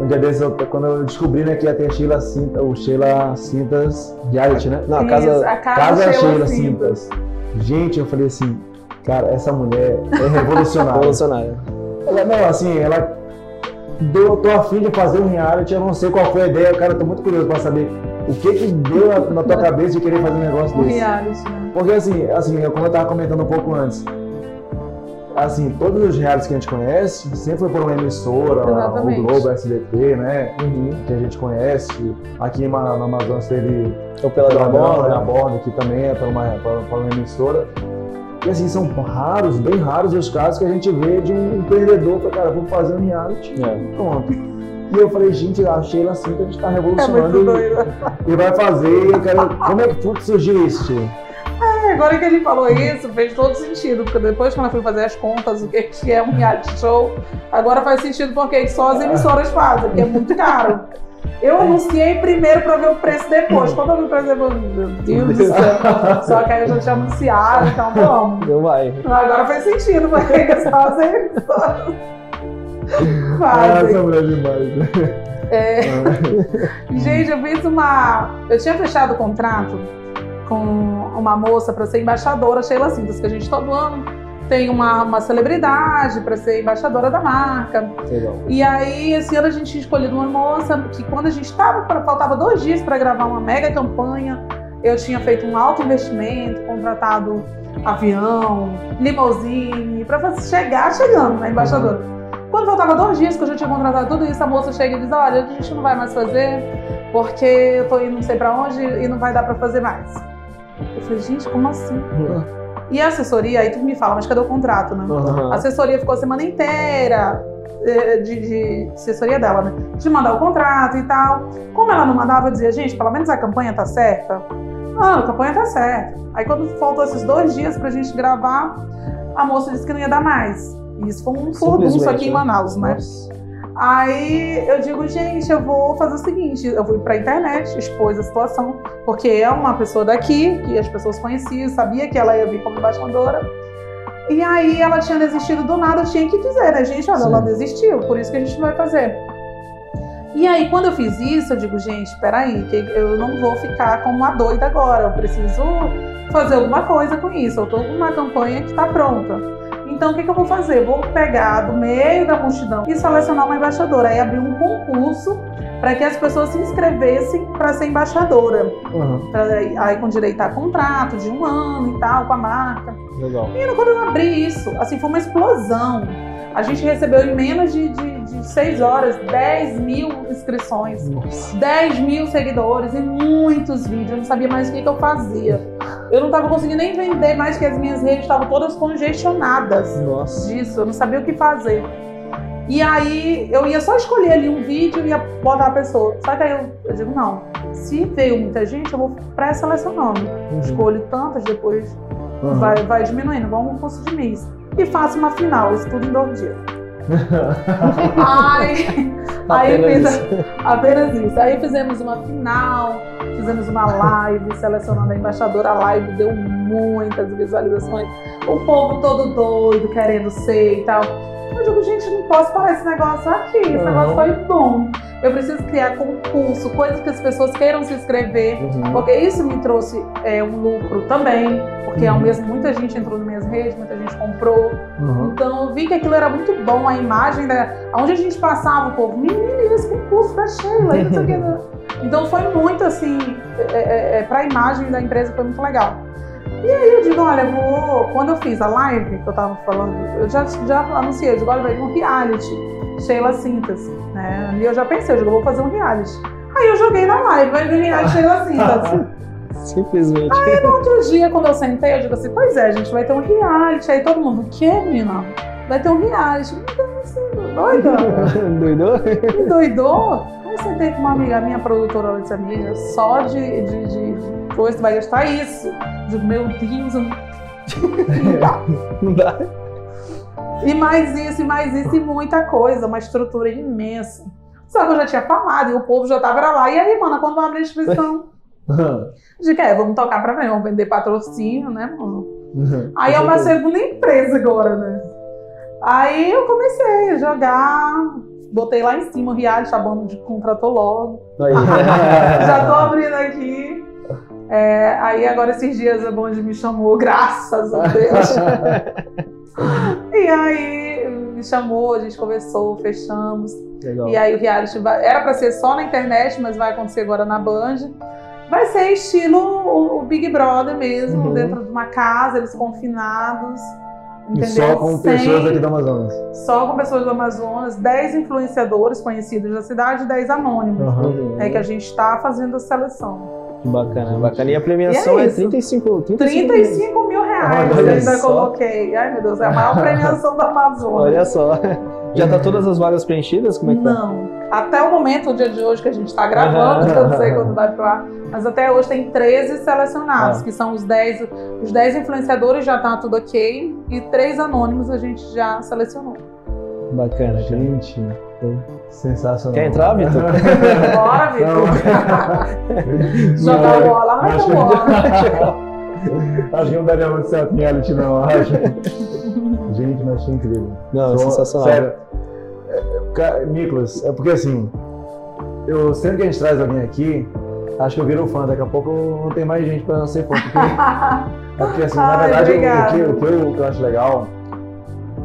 Speaker 3: Um dia desses, eu- quando eu descobri né, que ia ter Sheila Cinta, o Sheila Cintas Reality, né?
Speaker 1: Não, a
Speaker 2: isso,
Speaker 1: casa.
Speaker 2: a casa,
Speaker 3: Casa
Speaker 2: Sheila
Speaker 3: Sheila
Speaker 2: Cintas.
Speaker 3: Cintas. Gente, eu falei assim, cara, essa mulher é revolucionária.
Speaker 1: Revolucionária.
Speaker 3: Ela, não, assim, ela. Deu, tô afim de fazer um reality, eu não sei qual foi a ideia, cara, eu tô muito curioso pra saber o que que deu na, na tua cabeça de querer fazer um negócio
Speaker 2: O
Speaker 3: desse.
Speaker 2: reality, né?
Speaker 3: Porque assim, assim, eu- como eu tava comentando um pouco antes, assim, todos os realities que a gente conhece sempre foi por uma emissora,
Speaker 2: Exatamente.
Speaker 3: o Globo, SBT, né?
Speaker 1: Uhum.
Speaker 3: Que a gente conhece. Aqui na, na Amazonas teve
Speaker 1: O Peladão
Speaker 3: Bola, né? a
Speaker 1: Bola.
Speaker 3: Borda, que também é por uma, por, por uma emissora. E assim, são raros, bem raros os casos que a gente vê de um empreendedor que, cara, vou fazer um reality,
Speaker 1: É.
Speaker 3: pronto. E eu falei, gente, a Sheila assim que a gente tá
Speaker 2: É
Speaker 3: revolucionando
Speaker 2: muito
Speaker 3: e,
Speaker 2: doido.
Speaker 3: e vai fazer. Eu quero... *laughs* Como é que foi que surgiu isso, Sheila?
Speaker 2: É, Agora que ele falou isso, fez todo sentido, porque depois quando eu fui fazer as contas, o que que é um reality show, agora faz sentido porque só as emissoras fazem, porque é muito caro. *laughs* Eu anunciei primeiro pra ver o preço depois. Quando eu vi o preço depois, meu Deus do *laughs* céu. Só que aí eu já tinha anunciado, então vamos.
Speaker 1: Vai.
Speaker 2: Agora faz sentido, porque só as emissoras
Speaker 3: Ah,
Speaker 2: fazem.
Speaker 3: essa mulher é demais. né?
Speaker 2: É. Gente, eu fiz uma. Eu tinha fechado o contrato com uma moça para ser embaixadora, Sheila Cintas, que a gente todo ano tem uma, uma celebridade para ser embaixadora da marca.
Speaker 1: Legal.
Speaker 2: E aí, esse ano a gente tinha escolhido uma moça que, quando a gente estava, faltava dois dias para gravar uma mega campanha, eu tinha feito um alto investimento, contratado avião, limousine, para chegar chegando na embaixadora. Quando faltava dois dias que eu já tinha contratado tudo isso, a moça chega e diz: Olha, a gente não vai mais fazer, porque eu tô indo não sei pra onde e não vai dar pra fazer mais. Eu falei: Gente, como assim? E a assessoria, aí tu me fala, mas cadê o contrato, né?
Speaker 1: Aham.
Speaker 2: A assessoria ficou a semana inteira eh, de, de assessoria dela, né? De mandar o contrato e tal. Como ela não mandava, eu dizia, gente, pelo menos a campanha tá certa. Não, a campanha tá certa. Aí quando faltou esses dois dias pra gente gravar, a moça disse que não ia dar mais. E isso foi um furdunço aqui em
Speaker 1: né?
Speaker 2: Manaus, né?
Speaker 1: Nossa.
Speaker 2: Aí eu digo, gente, eu vou fazer o seguinte, eu fui pra internet, expôs a situação, porque é uma pessoa daqui, que as pessoas conheciam, sabia que ela ia vir como embaixadora. E aí ela tinha desistido do nada, eu tinha que dizer, né, gente, olha,
Speaker 3: Sim.
Speaker 2: ela desistiu, por isso que a gente vai fazer. E aí, quando eu fiz isso, eu digo, gente, peraí, que eu não vou ficar como uma doida agora, eu preciso fazer alguma coisa com isso. Eu tô com uma campanha que tá pronta. Então, o que, que eu vou fazer? Vou pegar do meio da multidão e selecionar uma embaixadora. Aí abrir um concurso para que as pessoas se inscrevessem para ser embaixadora.
Speaker 3: Uhum.
Speaker 2: Pra- aí com direito a contrato de um ano e tal, com a marca.
Speaker 1: Legal.
Speaker 2: Menino, quando eu abri isso, assim, foi uma explosão. A gente recebeu em menos de, de, de seis horas 10 mil inscrições.
Speaker 1: Nossa.
Speaker 2: 10 mil seguidores e muitos vídeos. Eu não sabia mais o que, que eu fazia. Eu não estava conseguindo nem vender mais, que as minhas redes estavam todas congestionadas
Speaker 1: Nossa.
Speaker 2: disso. Eu não sabia o que fazer. E aí eu ia só escolher ali um vídeo e ia botar a pessoa. Só que aí eu, eu digo, não, se veio muita gente, eu vou pré-selecionando.
Speaker 3: Uhum.
Speaker 2: Escolho tantas, depois
Speaker 3: Uhum.
Speaker 2: vai, vai diminuindo, vamos um curso de Miss. E faço uma final, isso tudo em dois dias. Aí, *laughs* aí
Speaker 1: Apenas
Speaker 2: fiz apenas isso. Aí fizemos uma final, fizemos uma live, selecionando a embaixadora. A live deu muitas visualizações. O povo todo doido, querendo ser e tal. Eu digo, gente, não posso parar esse negócio aqui. Esse
Speaker 1: Uhum.
Speaker 2: negócio foi bom. Eu preciso criar concurso, coisas que as pessoas queiram se inscrever.
Speaker 1: Uhum.
Speaker 2: Porque isso me trouxe é, um lucro também, porque ao
Speaker 3: Uhum.
Speaker 2: mesmo muita gente entrou nas minhas redes, muita gente comprou.
Speaker 3: Uhum.
Speaker 2: Então eu vi que aquilo era muito bom, a imagem da. Onde a gente passava, o povo, menino, e esse concurso da Sheila, e não sei o que. né? *laughs* Então foi muito assim, é, é, é, para a imagem da empresa foi muito legal. E aí eu digo, olha, vou. Quando eu fiz a live que eu tava falando, eu já, já anunciei, eu digo, olha, vai vir um reality, Sheila Sintas. Né? E eu já pensei, eu digo, vou fazer um reality. Aí eu joguei na live, vai vir reality Sheila Sintas. *laughs*
Speaker 1: Simplesmente.
Speaker 2: Outro dia, quando eu sentei, eu digo assim, pois é, a gente vai ter um reality. Aí todo mundo, o quê, menina? Vai ter um reality. *laughs* Me doida?
Speaker 1: Doidou?
Speaker 2: Doidou? Sentei com uma amiga minha, produtora, ela disse, amiga, só de, de, de, de coisa tu vai gastar isso. Eu digo, meu Deus, eu não... *laughs* dá.
Speaker 1: Não dá.
Speaker 2: E mais isso, e mais isso, e muita coisa, uma estrutura imensa. Só que eu já tinha falado, e o povo já tava lá. E aí, mana, quando abre a inscrição? *laughs* De que é, vamos tocar pra frente, vamos vender patrocínio, né, mano? Aí é uma segunda empresa agora, né? Aí eu comecei a jogar, botei lá em cima o reality, a banda de contratou logo. *laughs* Já tô abrindo aqui. É, aí agora esses dias a Band me chamou, graças a Deus. *laughs* e aí me chamou, a gente conversou, fechamos.
Speaker 1: Legal.
Speaker 2: E aí o reality vai- era pra ser só na internet, mas vai acontecer agora na Band. Vai ser estilo o, o Big Brother mesmo,
Speaker 1: Uhum.
Speaker 2: dentro de uma casa, eles confinados.
Speaker 3: E
Speaker 2: Entendeu?
Speaker 3: só com
Speaker 2: Sem-
Speaker 3: pessoas aqui do Amazonas.
Speaker 2: Só com pessoas do Amazonas, 10 influenciadores conhecidos da cidade e 10 anônimos.
Speaker 3: Uhum.
Speaker 2: É que a gente está fazendo a seleção.
Speaker 1: Que bacana, bacana. E a premiação
Speaker 2: E é
Speaker 1: é,
Speaker 2: isso.
Speaker 1: 35, 35
Speaker 2: 35 mil reais
Speaker 3: Olha
Speaker 2: eu ainda
Speaker 1: só.
Speaker 2: coloquei. Ai, meu Deus, é a maior premiação do *laughs* Amazonas.
Speaker 1: Olha só. Já tá todas as vagas preenchidas? Como é que tá?
Speaker 2: Até o momento, o dia de hoje que a gente está gravando, que eu não sei quando vai pro ar, mas até hoje tem 13 selecionados,
Speaker 1: Ah.
Speaker 2: que são os 10, os 10 influenciadores já tá tudo ok, e três anônimos a gente já selecionou.
Speaker 1: Bacana.
Speaker 3: Gente, sensacional.
Speaker 1: Quer entrar, Vitor? *laughs*
Speaker 2: Bora, Vitor! *laughs* Jogar bola, ter
Speaker 3: que-
Speaker 2: bola. *laughs*
Speaker 3: Acho que não daria muito certo reality, não, acho. Gente, mas achei incrível.
Speaker 1: Não,
Speaker 3: Só-
Speaker 1: sensacional.
Speaker 3: Sério. É, é, ca- Nicolas, é porque assim, eu sempre que a gente traz alguém aqui, acho que eu viro fã. Daqui a pouco não tem mais gente pra não ser fã. Porque, *laughs* é porque assim, na verdade, o, o, que eu, o que eu acho legal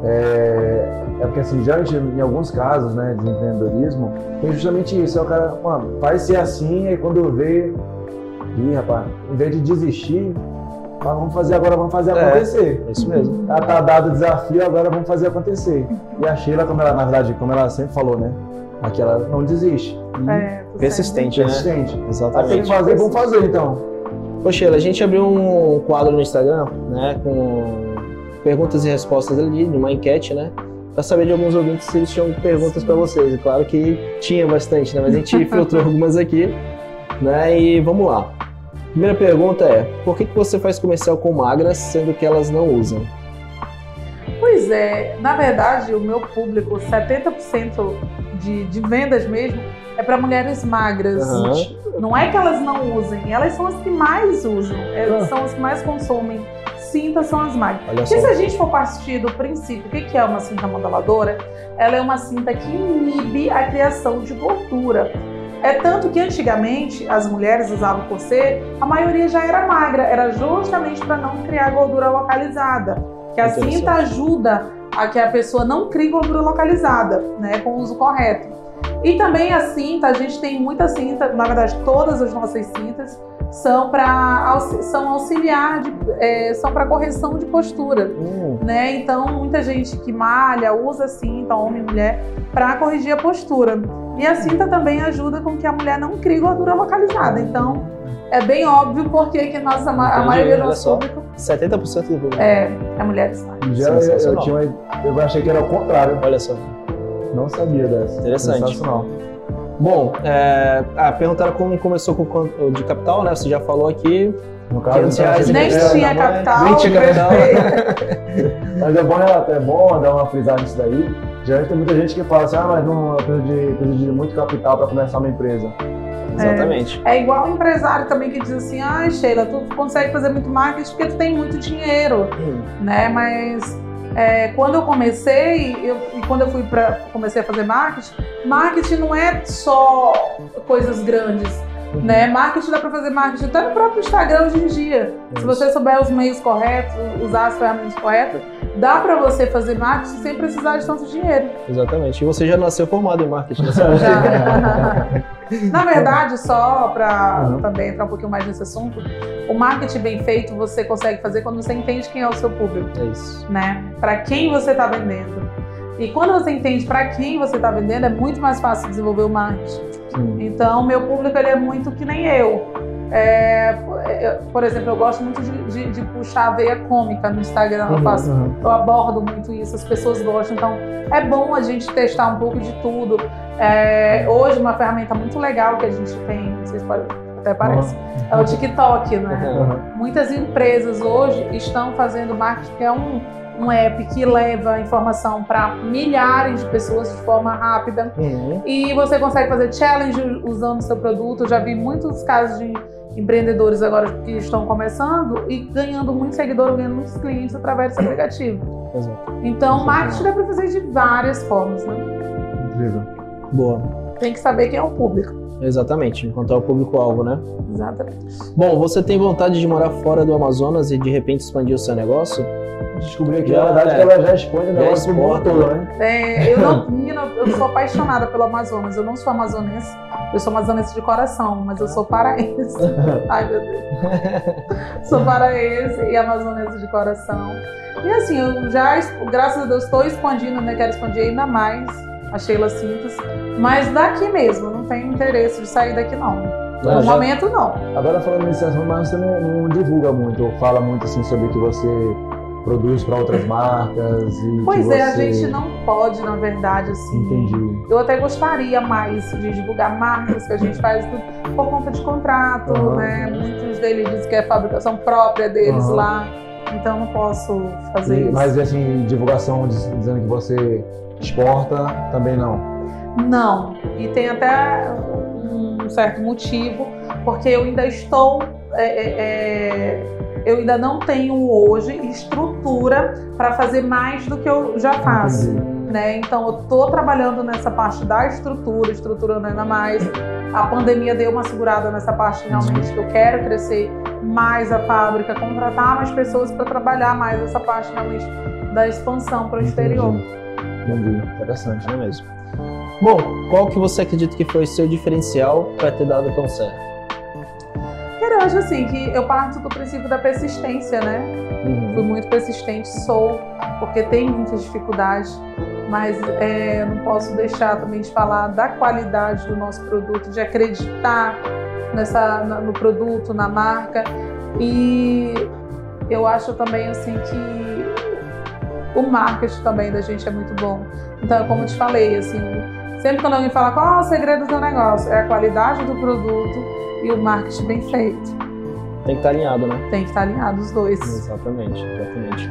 Speaker 3: é, é porque assim, geralmente em alguns casos, né, de empreendedorismo, tem justamente isso. É o cara, mano, vai ser assim, aí quando vê, ih, rapaz, em vez de desistir, fala, vamos fazer agora, vamos fazer
Speaker 1: É.
Speaker 3: acontecer.
Speaker 1: É isso mesmo.
Speaker 3: Ah, tá dado o desafio, agora vamos fazer acontecer. E a Sheila, como ela, na verdade, como ela sempre falou, né? Aqui ela não desiste. E
Speaker 2: É,
Speaker 1: Persistente, né?
Speaker 3: persistente. Aí tem
Speaker 1: Exatamente.
Speaker 3: que fazer, vamos fazer então.
Speaker 1: Ô Sheila, a gente abriu um quadro no Instagram, né, com perguntas e respostas ali, numa enquete, né, pra saber de alguns ouvintes se eles tinham perguntas pra vocês. E claro que tinha bastante, né, mas a gente *laughs* filtrou algumas aqui, né, e vamos lá. Primeira pergunta é, por que, que você faz comercial com magras, sendo que elas não usam?
Speaker 2: Pois é, na verdade, o meu público, 70% de, de vendas mesmo, é para mulheres magras.
Speaker 1: Aham.
Speaker 2: Não é que elas não usem, elas são as que mais usam, elas
Speaker 3: Ah.
Speaker 2: são as que mais consomem. Cintas são as magras.
Speaker 1: Olha
Speaker 2: Porque se
Speaker 1: só.
Speaker 2: a gente for partir do princípio, o que é uma cinta modeladora? Ela é uma cinta que inibe a criação de gordura. É tanto que antigamente as mulheres usavam corset, a maioria já era magra, era justamente para não criar gordura localizada. Que a
Speaker 1: Interessante.
Speaker 2: cinta ajuda a que a pessoa não crie gordura localizada, né, com o uso correto. E também a cinta, a gente tem muita cinta, na verdade todas as nossas cintas são para são auxiliar, de, é, são para correção de postura
Speaker 1: Hum,
Speaker 2: né? Então, muita gente que malha usa cinta, homem e mulher, para corrigir a postura. E a cinta também ajuda com que a mulher não crie gordura localizada. Então, é bem óbvio porque que nossa, a maioria do nosso
Speaker 1: só.
Speaker 2: público
Speaker 1: 70% do público.
Speaker 2: é, é mulheres.
Speaker 3: Já eu, eu,
Speaker 1: Sensacional.
Speaker 3: tinha uma- eu achei que era o contrário.
Speaker 1: Olha só.
Speaker 3: Não sabia dessa.
Speaker 1: Interessante.
Speaker 3: Sensacional.
Speaker 1: Bom, é, ah, perguntaram como começou com o de capital, né? Você já falou aqui.
Speaker 3: No
Speaker 1: 500 reais,
Speaker 2: Nem
Speaker 1: É,
Speaker 2: tinha
Speaker 1: não é-
Speaker 2: capital.
Speaker 1: nem tinha capital. *laughs*
Speaker 3: Mas é bom, relatar, é bom dar uma frisada nisso daí. Geralmente tem muita gente que fala assim, ah, mas não eu preciso de, preciso de muito capital para começar uma empresa.
Speaker 1: Exatamente.
Speaker 2: É igual o empresário também que diz assim, ai Sheila, tu consegue fazer muito marketing porque tu tem muito dinheiro,
Speaker 1: Hum,
Speaker 2: né? Mas é, quando eu comecei, eu, e quando eu fui para comecei a fazer marketing, marketing não é só coisas grandes,
Speaker 1: Uhum.
Speaker 2: né? Marketing dá para fazer marketing até no próprio Instagram hoje em dia. Se você souber os meios corretos, usar as ferramentas corretas, dá para você fazer marketing sem precisar de tanto dinheiro.
Speaker 1: Exatamente. E você já nasceu formado em marketing, né? *laughs*
Speaker 2: Na verdade, só para
Speaker 3: Uhum.
Speaker 2: também entrar um pouquinho mais nesse assunto, o marketing bem feito você consegue fazer quando você entende quem é o seu público,
Speaker 1: É isso.
Speaker 2: né? Para quem você está vendendo. E quando você entende para quem você está vendendo, é muito mais fácil desenvolver o marketing.
Speaker 3: Sim.
Speaker 2: Então, meu público ele é muito que nem eu. É, por exemplo, eu gosto muito de, de- de puxar a veia cômica no Instagram. Eu
Speaker 1: Uhum,
Speaker 2: faço
Speaker 3: Uhum.
Speaker 2: eu abordo muito isso, as pessoas gostam. Então, é bom a gente testar um pouco de tudo. É, hoje, uma ferramenta muito legal que a gente tem, vocês podem até parece, é o TikTok, né?
Speaker 3: Uhum.
Speaker 2: Muitas empresas hoje estão fazendo marketing, que é um, um app que leva informação para milhares de pessoas de forma rápida.
Speaker 1: Uhum.
Speaker 2: E você consegue fazer challenge usando o seu produto. Eu já vi muitos casos de empreendedores agora que estão começando e ganhando muito seguidor, ganhando muitos clientes através desse aplicativo.
Speaker 1: Exato.
Speaker 2: Então, marketing dá para fazer de várias formas, né?
Speaker 3: Incrível.
Speaker 1: Boa.
Speaker 2: Tem que saber quem é o público.
Speaker 1: Exatamente. Encontrar o público-alvo, né?
Speaker 2: Exatamente.
Speaker 1: Bom, você tem vontade de morar fora do Amazonas e de repente expandir o seu negócio?
Speaker 3: Descobri aqui,
Speaker 1: Já,
Speaker 3: na verdade,
Speaker 1: é.
Speaker 3: que ela já expõe o negócio mundo todo, né?
Speaker 2: É, eu não, menina, eu sou apaixonada pelo Amazonas. Eu não sou amazonense. Eu sou amazonense de coração, mas eu sou paraense. *laughs* Ai, meu Deus. Sou paraense e amazonense de coração. E assim, eu já, graças a Deus, estou expandindo, né? Quero expandir ainda mais a Sheila Cintas. Mas daqui mesmo, não tenho interesse de sair daqui, não.
Speaker 1: Ah,
Speaker 2: No
Speaker 1: já-
Speaker 2: momento, não.
Speaker 3: Agora falando nesse assunto, mas você não, não divulga muito, ou fala muito assim sobre o que você produz para outras marcas e
Speaker 2: Pois
Speaker 3: que
Speaker 2: é, a
Speaker 3: você...
Speaker 2: gente não pode, na verdade, assim.
Speaker 3: Entendi.
Speaker 2: Eu até gostaria mais de divulgar marcas que a gente faz tudo por conta de contrato,
Speaker 3: Aham.
Speaker 2: né? Muitos deles dizem que é fabricação própria deles
Speaker 3: Aham.
Speaker 2: lá. Então não posso fazer
Speaker 3: E-
Speaker 2: isso.
Speaker 3: Mas assim, divulgação diz- dizendo que você exporta, também não.
Speaker 2: Não. E tem até um certo motivo, porque eu ainda estou. é, é, é, eu ainda não tenho hoje estrutura para fazer mais do que eu já faço. Né? Então eu tô trabalhando nessa parte da estrutura, estruturando ainda mais. A pandemia deu uma segurada nessa parte realmente que eu quero crescer mais a fábrica, contratar mais pessoas para trabalhar mais essa parte realmente da expansão para o exterior.
Speaker 3: Entendi. Interessante.
Speaker 1: É mesmo. Bom, qual que você acredita que foi seu diferencial para ter dado tão certo?
Speaker 2: Cara, eu acho assim que eu parto do princípio da persistência, né? Fui
Speaker 1: Uhum.
Speaker 2: muito persistente, sou, porque tem muitas dificuldades, mas é, não posso deixar também de falar da qualidade do nosso produto, de acreditar nessa, no produto, na marca. E eu acho também assim que o marketing também da gente é muito bom. Então, como eu te falei, assim, sempre quando alguém fala qual é o segredo do negócio, é a qualidade do produto e o marketing bem feito.
Speaker 1: Tem que estar alinhado, né?
Speaker 2: Tem que estar alinhado os dois.
Speaker 1: Exatamente, exatamente.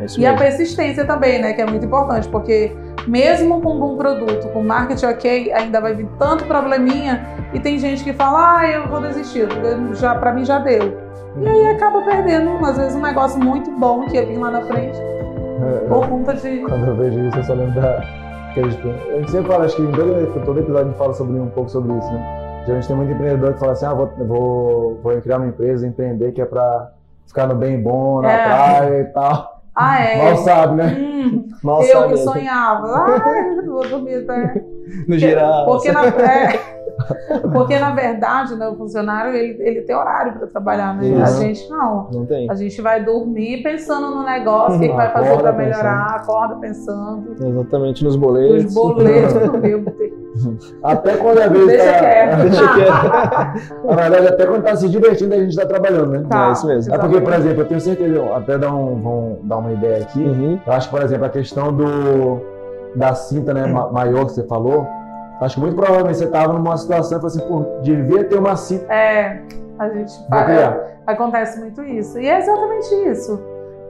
Speaker 1: É
Speaker 2: E a
Speaker 1: mesmo.
Speaker 2: persistência também, né? Que é muito importante, porque mesmo com um bom produto, com marketing ok, ainda vai vir tanto probleminha e tem gente que fala, ah, eu vou desistir, já, pra mim já deu. E aí acaba perdendo, às vezes, um negócio muito bom que ia vir lá na frente,
Speaker 3: É,
Speaker 2: por conta de.
Speaker 3: Quando eu vejo isso, eu só lembro da. aqueles- A gente sempre fala, acho que em todo, todo episódio a gente fala sobre um pouco sobre isso, né? Geralmente tem muito empreendedor que fala assim: ah, vou, vou, vou criar uma empresa, empreender, que é pra ficar no bem bom, na
Speaker 2: É.
Speaker 3: praia e tal.
Speaker 2: Ah, é. *laughs*
Speaker 3: Mal sabe, né?
Speaker 2: Hum, *laughs*
Speaker 1: Mal
Speaker 2: eu
Speaker 1: sabe,
Speaker 2: que sonhava. *laughs* Ai, vou dormir até.
Speaker 1: no geral.
Speaker 2: Porque na, é, *laughs* porque, na verdade, né, o funcionário ele, ele tem horário para trabalhar, né? A
Speaker 3: Uhum.
Speaker 2: gente não.
Speaker 1: Não tem.
Speaker 2: A gente vai dormir pensando no negócio, o que, vai fazer para melhorar, acorda pensando.
Speaker 1: Exatamente nos boletos.
Speaker 2: Os boletos, meu Deus. *laughs*
Speaker 3: Até quando a vez
Speaker 2: Deixa
Speaker 3: tá,
Speaker 2: quieto. *laughs*
Speaker 1: Deixa quieto.
Speaker 3: Na verdade, até quando tá se divertindo, a gente tá trabalhando, né?
Speaker 2: Tá,
Speaker 1: É isso mesmo.
Speaker 3: É porque, por exemplo, eu tenho certeza, até dar, um, vamos dar uma ideia aqui.
Speaker 1: Uhum.
Speaker 3: Eu acho que, por exemplo, a questão do, da cinta né, maior que você falou, acho que muito provavelmente você estava numa situação e falou assim, pô, devia ter uma cinta.
Speaker 2: É, a gente fala, acontece muito isso. E é exatamente isso.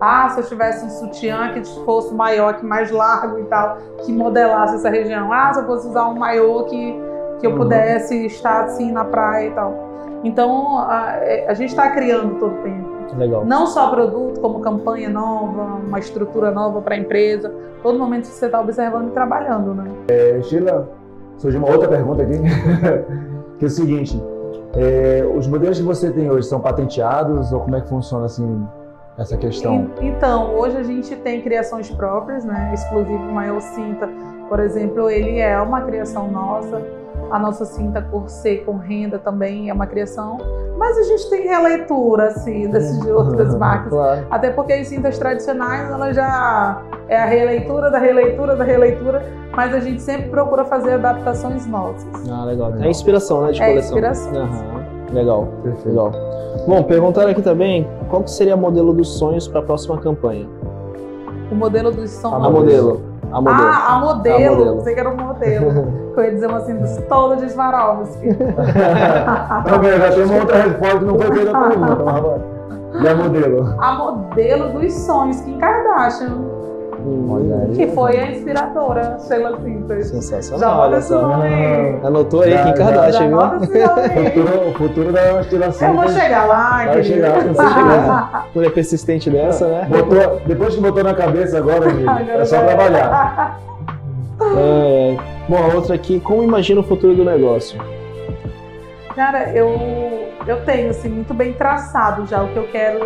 Speaker 2: Ah, se eu tivesse um sutiã que fosse maior, que mais largo e tal, que modelasse essa região. Ah, se eu fosse usar um maiô que, que eu uhum. pudesse estar assim na praia e tal. Então, a, é, a gente está criando todo o tempo.
Speaker 1: Legal.
Speaker 2: Não só produto, como campanha nova, uma estrutura nova para a empresa. Todo momento você está observando e trabalhando, né?
Speaker 3: É, Sheila, surgiu uma outra pergunta aqui, *laughs* que é o seguinte. É, os modelos que você tem hoje são patenteados ou como é que funciona assim essa questão?
Speaker 2: Então, hoje a gente tem criações próprias, né? Exclusivo Maior Cinta, por exemplo, ele é uma criação nossa. A nossa cinta corset com renda também é uma criação. Mas a gente tem releitura, assim, desses de outras *laughs* marcas. Claro. Até porque as cintas tradicionais, ela já é a releitura da releitura da releitura. Mas a gente sempre procura fazer adaptações nossas.
Speaker 1: Ah, legal. É inspiração, né, de
Speaker 2: é
Speaker 1: coleção.
Speaker 2: É inspiração.
Speaker 1: Uhum. Legal, Perfeito. legal. Bom, perguntaram aqui também qual que seria o modelo dos sonhos para a próxima campanha.
Speaker 2: O modelo dos sonhos?
Speaker 1: A modelo. A modelo.
Speaker 2: Ah, a modelo. A modelo. Sei que era um modelo. *laughs* eu ia dizer assim, dos de Swarovski.
Speaker 3: Também, já tem uma outra resposta que não foi feita a pergunta. E a modelo?
Speaker 2: A modelo dos sonhos, Kim Kardashian. Que foi a inspiradora, Sheila Simples.
Speaker 1: Sensacional. Já olha esse nome. Anotou aí, Kim Kardashian, viu?
Speaker 3: O futuro da Simples.
Speaker 2: Eu vou chegar lá,
Speaker 3: Vai chegar, você chegar.
Speaker 1: Mulher persistente dessa, né?
Speaker 3: Botou, depois que botou na cabeça agora, amigo, é só trabalhar.
Speaker 1: É, bom, a outra aqui, como imagina o futuro do negócio?
Speaker 2: Cara, eu, eu tenho assim, muito bem traçado já o que eu quero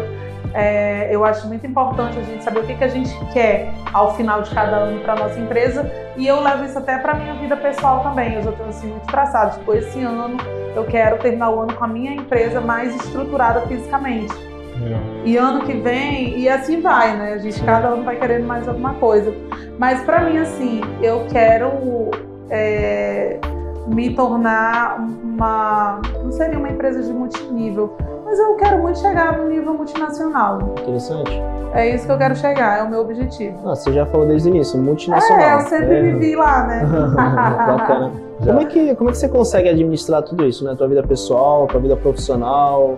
Speaker 2: é, eu acho muito importante a gente saber o que, que a gente quer ao final de cada ano para nossa empresa e eu levo isso até para minha vida pessoal também. Eu já tenho assim muito traçado. Tipo, esse ano eu quero terminar o ano com a minha empresa mais estruturada fisicamente. É. E ano que vem, e assim vai, né? A gente cada ano vai querendo mais alguma coisa. Mas para mim, assim, eu quero é, me tornar uma. Não seria uma empresa de multinível, mas eu quero muito chegar no nível multinacional.
Speaker 1: Interessante.
Speaker 2: É isso que eu quero chegar, é o meu objetivo.
Speaker 1: Ah, você já falou desde o início, multinacional.
Speaker 2: É, eu sempre é. vivi lá, né? *laughs*
Speaker 1: Bacana. Como é, que, como é que você consegue administrar tudo isso, né? Tua vida pessoal, tua vida profissional?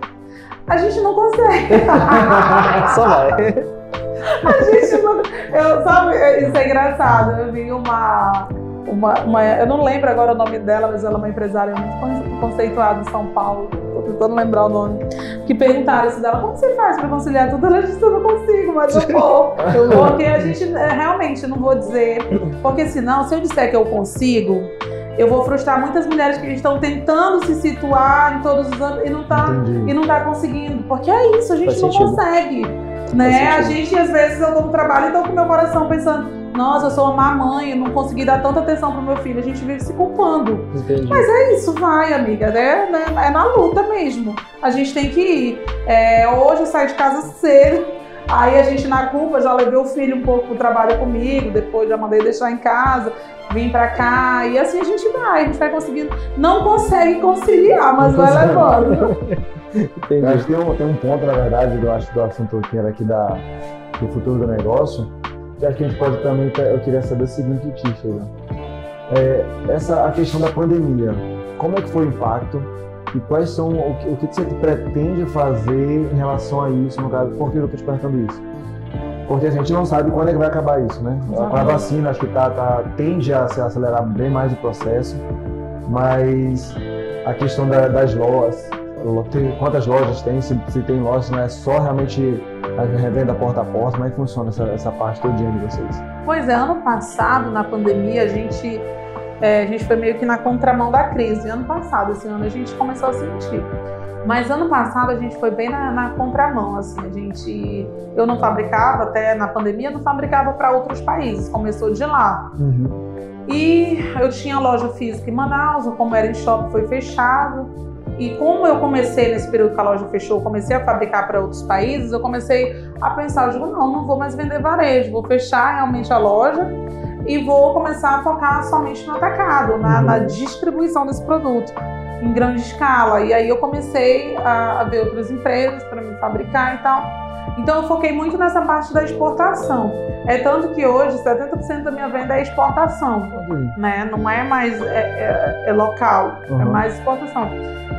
Speaker 2: A gente não consegue. *laughs*
Speaker 1: Só vai.
Speaker 2: A gente não. Eu, sabe, isso é engraçado. Eu vi uma uma, uma, eu não lembro agora o nome dela, mas ela é uma empresária muito conceituada em São Paulo, estou tentando lembrar o nome, que perguntaram isso dela, como você faz para conciliar tudo? Ela disse, eu não consigo, mas eu vou. *laughs* porque a gente, é, realmente, não vou dizer, porque senão, se eu disser que eu consigo, eu vou frustrar muitas mulheres que estão tentando se situar em todos os anos e não tá, e não tá conseguindo, porque é isso, a gente Faz não sentido. consegue. Né? A gente, às vezes, eu tô no trabalho e tô com meu coração pensando, nossa, eu sou uma mãe, não consegui dar tanta atenção pro meu filho. A gente vive se culpando. Entendi. Mas é isso, vai, amiga, né? né? É na luta mesmo. A gente tem que ir. É, hoje eu saio de casa cedo. Aí a gente na culpa já levei o filho um pouco pro trabalho comigo, depois já mandei deixar em casa, vim pra cá, e assim a gente vai, a gente vai conseguindo. Não consegue conciliar, mas vai levando. *laughs*
Speaker 3: Entendi. Acho que tem um, tem um ponto, na verdade, eu acho do assunto que era aqui da, do futuro do negócio, que a gente pode também, eu queria saber o seguinte, Tisha, é, essa a questão da pandemia, como é que foi o impacto e quais são o que, o que você pretende fazer em relação a isso, no caso, por que eu estou te perguntando isso? Porque a gente não sabe quando é que vai acabar isso, né? Com a vacina, acho que tá, tá, tende a se acelerar bem mais o processo, mas a questão da, das lojas, quantas lojas tem, se, se tem lojas, não é só realmente a revenda porta a porta, como é que funciona essa, essa parte todinha de vocês?
Speaker 2: Pois é, ano passado, na pandemia, a gente, é, a gente foi meio que na contramão da crise. Ano passado, esse ano, a gente começou a sentir. Mas ano passado a gente foi bem na, na contramão, assim, a gente, eu não fabricava até na pandemia, não fabricava para outros países, começou de lá. Uhum. E eu tinha loja física em Manaus, como era em shopping foi fechado. E como eu comecei nesse período que a loja fechou, comecei a fabricar para outros países, eu comecei a pensar, eu digo, não, não vou mais vender varejo, vou fechar realmente a loja e vou começar a focar somente no atacado, na, uhum. na distribuição desse produto. em grande escala. E aí eu comecei a, a ver outras empresas para me fabricar e tal. Então eu foquei muito nessa parte da exportação. É tanto que hoje 70% da minha venda é exportação, uhum. né? Não é mais é, é, é local, uhum. é mais exportação.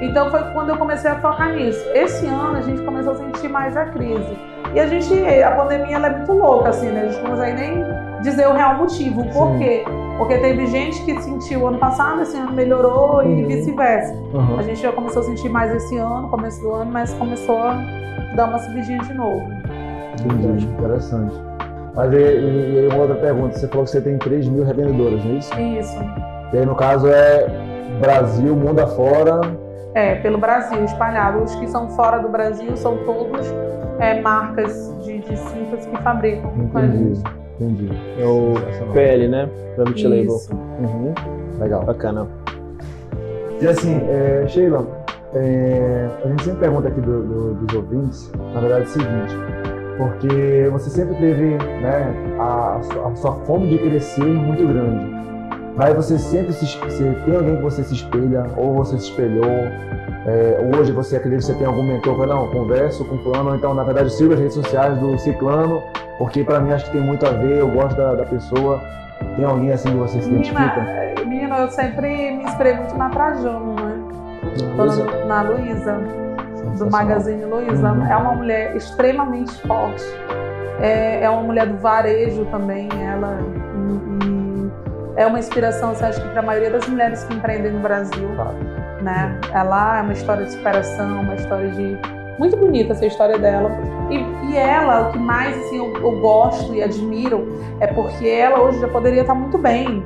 Speaker 2: Então foi quando eu comecei a focar nisso. Esse ano a gente começou a sentir mais a crise. E a gente, a pandemia ela é muito louca, assim, né? A gente não consegue nem dizer o real motivo. Por quê? Porque teve gente que sentiu ano passado, esse ano melhorou uhum. e vice-versa. Uhum. A gente já começou a sentir mais esse ano, começo do ano, mas começou a dar uma subidinha de novo.
Speaker 3: Entendi, interessante. Mas e, e, e, uma outra pergunta, você falou que você tem 3 mil revendedoras, não é isso?
Speaker 2: Isso.
Speaker 3: E aí, no caso, é Brasil, mundo afora?
Speaker 2: É, pelo Brasil, espalhado. Os que são fora do Brasil são todos é, marcas de, de cintas que fabricam
Speaker 3: Entendi. com a gente. Entendi.
Speaker 1: É o PL, né? Private Label.
Speaker 3: Uhum. Legal.
Speaker 1: Bacana.
Speaker 3: E assim, é, Sheila, é, a gente sempre pergunta aqui do, do, dos ouvintes, na verdade é o seguinte, porque você sempre teve né, a, a sua fome de crescer muito grande. Mas você sempre se, se, tem alguém que você se espelha, ou você se espelhou, é, hoje você acredita que você tem algum mentor, fala, não, converso com o fulano, então na verdade sigo as redes sociais do ciclano, porque para mim acho que tem muito a ver, eu gosto da, da pessoa. Tem alguém assim que você se
Speaker 2: menina,
Speaker 3: identifica?
Speaker 2: Menina, eu sempre me inspirei muito na Trajano, né? Na Luísa, do Magazine Luiza. Uhum. É uma mulher extremamente forte. É, é uma mulher do varejo também, ela. É uma inspiração, você acha que para a maioria das mulheres que empreendem no Brasil. Claro. Né? Ela é uma história de superação, uma história de muito bonita essa história dela. E, e ela, o que mais assim, eu, eu, gosto e admiro é porque ela hoje já poderia estar muito bem,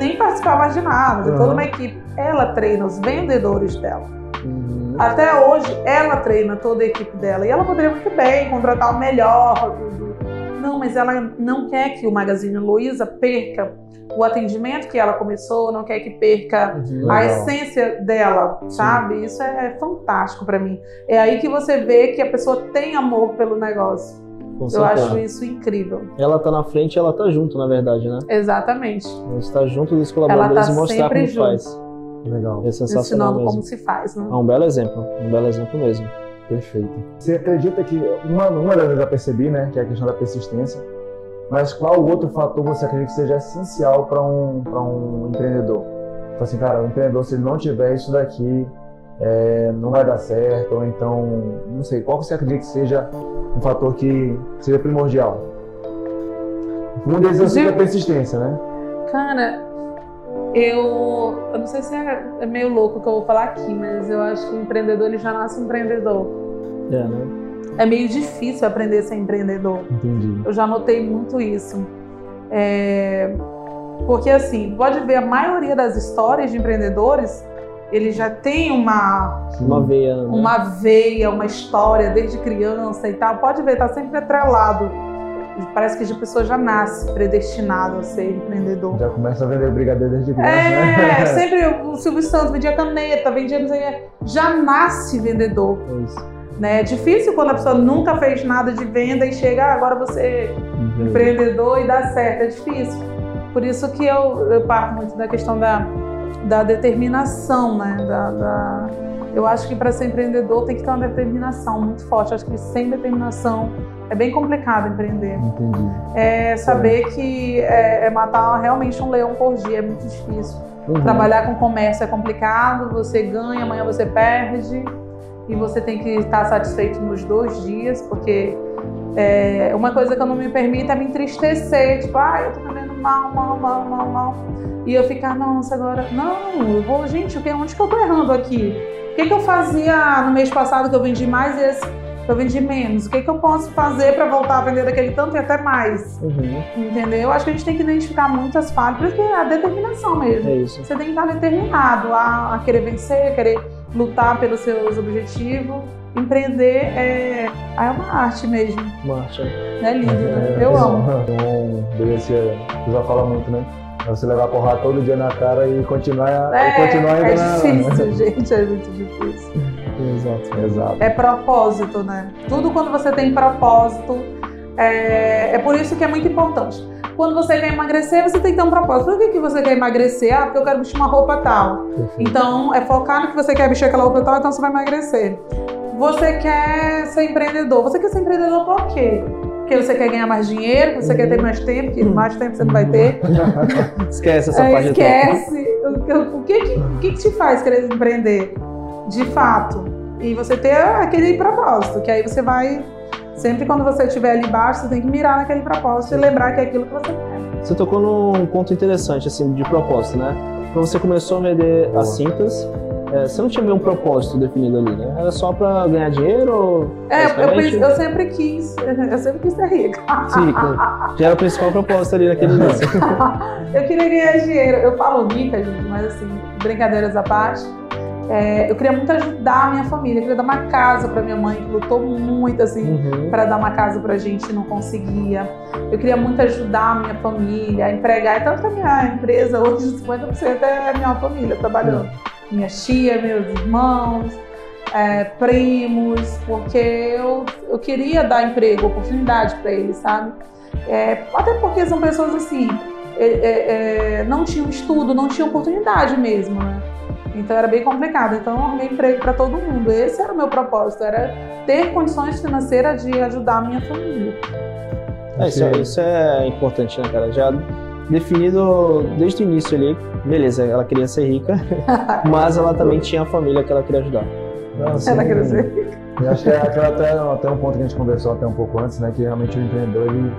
Speaker 2: nem participar mais de nada, uhum. toda uma equipe. Ela treina os vendedores dela. Uhum. Até hoje, ela treina toda a equipe dela. E ela poderia muito bem contratar o melhor. Não, mas ela não quer que o Magazine Luiza perca o atendimento que ela começou, não quer que perca uhum. a essência dela, sabe? Sim. Isso é, fantástico para mim. É aí que você vê que a pessoa tem amor pelo negócio. Com eu acho isso incrível.
Speaker 1: Ela tá na frente, ela tá junto, na verdade, né?
Speaker 2: Exatamente.
Speaker 1: A gente tá junto dos colaboradores tá e mostrar como junto. faz.
Speaker 3: Legal.
Speaker 1: É sensacional
Speaker 2: Ensinando
Speaker 1: mesmo.
Speaker 2: como se faz, né?
Speaker 1: É um belo exemplo, um belo exemplo mesmo.
Speaker 3: Perfeito. Você acredita que uma, uma das eu já percebi, né, que é a questão da persistência mas qual outro fator você acredita que seja essencial para um, um empreendedor? Então, assim, cara, o empreendedor, se ele não tiver isso daqui, é, não vai dar certo, ou então, não sei, qual você acredita que seja um fator que seja primordial? Um deles é a persistência, né?
Speaker 2: Cara, eu, eu não sei se é, é meio louco o que eu vou falar aqui, mas eu acho que o empreendedor ele já nasce empreendedor.
Speaker 1: É, né?
Speaker 2: é meio difícil aprender a ser empreendedor.
Speaker 3: Entendi.
Speaker 2: Eu já notei muito isso. É... Porque assim, pode ver a maioria das histórias de empreendedores, ele já tem uma
Speaker 1: uma veia, né?
Speaker 2: uma veia, uma história desde criança e tal. Pode ver, tá sempre atrelado. Parece que a pessoa já nasce predestinado a ser empreendedor.
Speaker 3: Já começa a vender brigadeiro desde criança.
Speaker 2: É, né? *laughs* *laughs* sempre o Silvio Santos vendia caneta, vendia não sei já nasce vendedor.
Speaker 3: É isso.
Speaker 2: Né? É difícil quando a pessoa nunca fez nada de venda e chega, ah, agora você é uhum. empreendedor e dá certo. É difícil. Por isso que eu, eu parto muito da questão da, da determinação, né? Da, da... Eu acho que para ser empreendedor tem que ter uma determinação muito forte. Eu acho que sem determinação é bem complicado empreender.
Speaker 3: Entendi.
Speaker 2: É saber que é, é, matar realmente um leão por dia é muito difícil. Uhum. Trabalhar com comércio é complicado, você ganha, amanhã você perde e você tem que estar satisfeito nos dois dias, porque é, uma coisa que eu não me permito é me entristecer, tipo, ah, eu tô vendendo mal, mal, mal, mal, mal. E eu ficar, nossa, agora, não, eu vou, gente, onde que eu tô errando aqui? O que, que eu fazia no mês passado que eu vendi mais e esse eu vendi menos? O que, que eu posso fazer para voltar a vender daquele tanto e até mais?
Speaker 1: Uhum.
Speaker 2: Entendeu? Eu acho que a gente tem que identificar muitas falhas, porque é a determinação mesmo.
Speaker 1: É isso.
Speaker 2: Você tem que estar determinado a, a querer vencer, a querer lutar pelos seus objetivos. Empreender é, é uma arte mesmo.
Speaker 1: Uma arte.
Speaker 2: É, é lindo, né? Eu amo.
Speaker 3: Então, beleza, você já fala muito, né? Você levar porrada todo dia na cara e continuar,
Speaker 2: é,
Speaker 3: e continuar
Speaker 2: É
Speaker 3: na...
Speaker 2: difícil, *laughs* gente, é muito difícil.
Speaker 3: Exato, exato.
Speaker 2: É propósito, né? Tudo quando você tem propósito, É, é por isso que é muito importante. Quando você quer emagrecer, você tem que ter um propósito. Por que, que você quer emagrecer? Ah, porque eu quero vestir uma roupa tal.
Speaker 3: Perfeito.
Speaker 2: Então, é focar no que você quer vestir aquela roupa tal, então você vai emagrecer. Você quer ser empreendedor. Você quer ser empreendedor por quê? Porque você quer ganhar mais dinheiro, você quer ter mais tempo, que mais tempo você não vai ter. *laughs*
Speaker 1: Esquece essa
Speaker 2: É,
Speaker 1: parte
Speaker 2: esquece. O, o que, que, o que que te faz querer empreender? De fato. E você ter aquele propósito, que aí você vai. Sempre quando você estiver ali embaixo, você tem que mirar naquele propósito e lembrar que é aquilo que você quer.
Speaker 1: Você tocou num ponto interessante, assim, de propósito, né? Quando você começou a vender as cintas, é, você não tinha um propósito definido ali, né? Era só pra ganhar dinheiro ou...
Speaker 2: É, eu, eu sempre quis, *laughs* eu sempre quis ser rica.
Speaker 1: Sim, claro. já era o principal propósito ali naquele *laughs* início.
Speaker 2: eu queria ganhar dinheiro. Eu falo rica, gente, mas assim, brincadeiras à parte. É, eu queria muito ajudar a minha família. Eu queria dar uma casa para minha mãe, que lutou muito, assim,
Speaker 1: Uhum.
Speaker 2: para dar uma casa pra gente e não conseguia. Eu queria muito ajudar a minha família, a empregar. Tanto a minha empresa, hoje, 50% é a minha família trabalhando. Minha tia, meus irmãos, é, primos, porque eu, eu queria dar emprego, oportunidade para eles, sabe? É, até porque são pessoas assim, é, é, é, não tinham estudo, não tinham oportunidade mesmo, né? Então era bem complicado. Então eu arrumei emprego para todo mundo. Esse era o meu propósito, era ter condições financeiras de ajudar a minha família.
Speaker 1: É, isso, é, isso é importante, né, cara? Já definido desde o início ali, beleza, ela queria ser rica, *laughs* mas ela também tinha a família que ela queria ajudar.
Speaker 3: Não, assim,
Speaker 2: Ela quer dizer.
Speaker 3: Eu acho que é até, até um ponto que a gente conversou até um pouco antes, né? Que realmente o empreendedor, ele,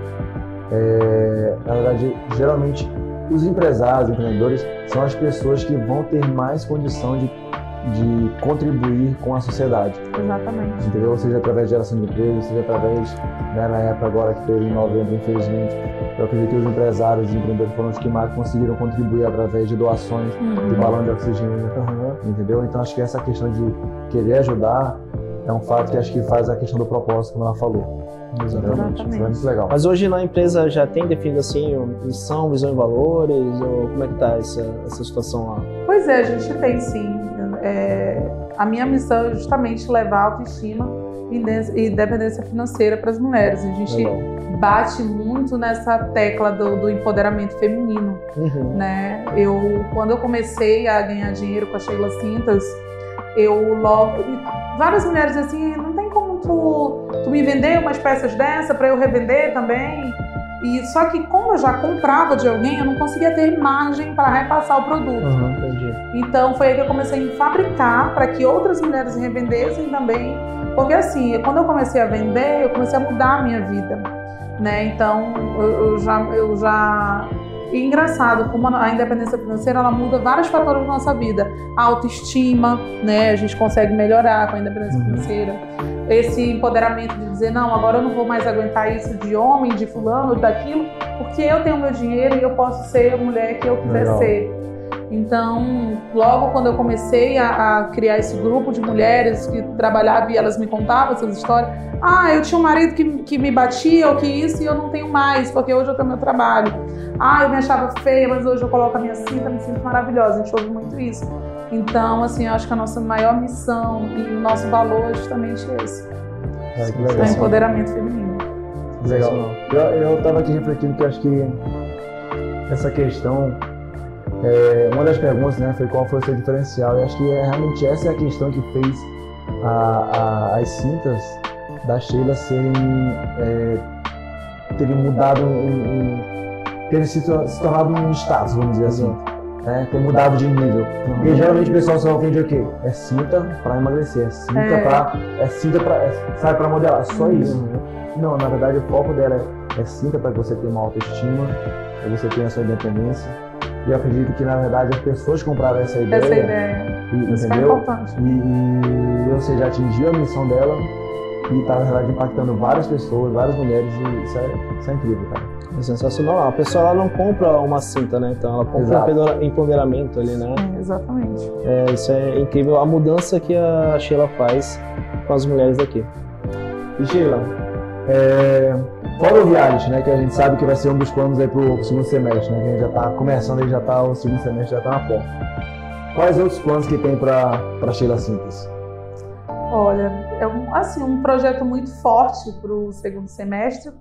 Speaker 3: é, na verdade, geralmente os empresários, empreendedores, são as pessoas que vão ter mais condição de, de contribuir com a sociedade,
Speaker 2: Exatamente.
Speaker 3: entendeu? Seja através de geração de emprego, seja através, né, na época agora que teve em novembro, infelizmente, eu acredito que os empresários e empreendedores foram os que mais conseguiram contribuir através de doações de
Speaker 2: Uhum.
Speaker 3: balão de oxigênio, *laughs* entendeu? Então acho que essa questão de querer ajudar é um fato que acho que faz a questão do propósito, como ela falou.
Speaker 2: Exatamente.
Speaker 3: Isso é muito legal.
Speaker 1: Mas hoje na empresa já tem definido assim, missão, visão e valores, ou como é que tá essa, essa situação lá?
Speaker 2: Pois é, a gente tem sim. É, a minha missão é justamente levar autoestima e e independência financeira para as mulheres. A gente
Speaker 1: Legal.
Speaker 2: bate muito nessa tecla do, do empoderamento feminino.
Speaker 1: Uhum.
Speaker 2: né? Eu, quando eu comecei a ganhar dinheiro com a Sheila Cintas, eu logo. Várias mulheres assim, não tem como tu, tu me vender umas peças dessa para eu revender também. E só que como eu já comprava de alguém, eu não conseguia ter margem para repassar o produto.
Speaker 1: Uhum.
Speaker 2: Então foi aí que eu comecei a fabricar para que outras mulheres revendessem também. Porque assim, quando eu comecei a vender, eu comecei a mudar a minha vida. Né? Então eu, eu já. Eu já... E engraçado, como a independência financeira ela muda vários fatores da nossa vida. A autoestima, né? A gente consegue melhorar com a independência
Speaker 3: Uhum.
Speaker 2: financeira. Esse empoderamento de dizer, não, agora eu não vou mais aguentar isso de homem, de fulano, daquilo, porque eu tenho meu dinheiro e eu posso ser a mulher que eu quiser
Speaker 3: Legal.
Speaker 2: ser. Então, logo quando eu comecei a, a criar esse grupo de mulheres que trabalhavam e elas me contavam essas histórias, ah, eu tinha um marido que, que me batia ou que isso e eu não tenho mais, porque hoje eu tenho meu trabalho. Ah, eu me achava feia, mas hoje eu coloco a minha cinta, me sinto maravilhosa. A gente ouve muito isso. Então, assim, eu acho que a nossa maior missão e o nosso valor é justamente esse.
Speaker 3: É, que
Speaker 2: É empoderamento feminino.
Speaker 3: Legal. Eu, eu tava aqui refletindo que acho que essa questão, é, uma das perguntas né, foi qual foi o seu diferencial. E acho que é, realmente essa é a questão que fez a- a- as cintas da Sheila serem, é, terem mudado, um, um, terem se, se tornado um status, vamos dizer assim. Né, ter mudado de nível. Porque geralmente o pessoal só vende o quê? É cinta pra emagrecer, é cinta
Speaker 2: É.
Speaker 3: pra. É cinta pra. É, sabe, pra modelar. Só isso. Não, na verdade o foco dela é, é cinta para que você tenha uma autoestima, para você tenha a sua independência. E eu acredito que na verdade as pessoas compraram essa ideia,
Speaker 2: Essa ideia.
Speaker 3: e,
Speaker 2: Isso é
Speaker 3: entendeu?
Speaker 2: importante.
Speaker 3: E, e ou seja, atingiu a missão dela e está na verdade impactando várias pessoas, várias mulheres e isso é, isso é incrível, cara.
Speaker 1: É sensacional. A pessoa ela não compra uma cinta, né? Então ela compra
Speaker 3: Exato.
Speaker 1: um empodera- empoderamento ali, né?
Speaker 2: É, exatamente.
Speaker 1: É, isso é incrível a mudança que a Sheila faz com as mulheres daqui.
Speaker 3: E Sheila, é, fora o reality, né, que a gente sabe que vai ser um dos planos aí pro segundo semestre, né, que a gente já tá começando, aí já tá, o segundo semestre já tá na porta. Quais outros planos que tem para Sheila Simples?
Speaker 2: Olha, é um, assim, um projeto muito forte para o segundo semestre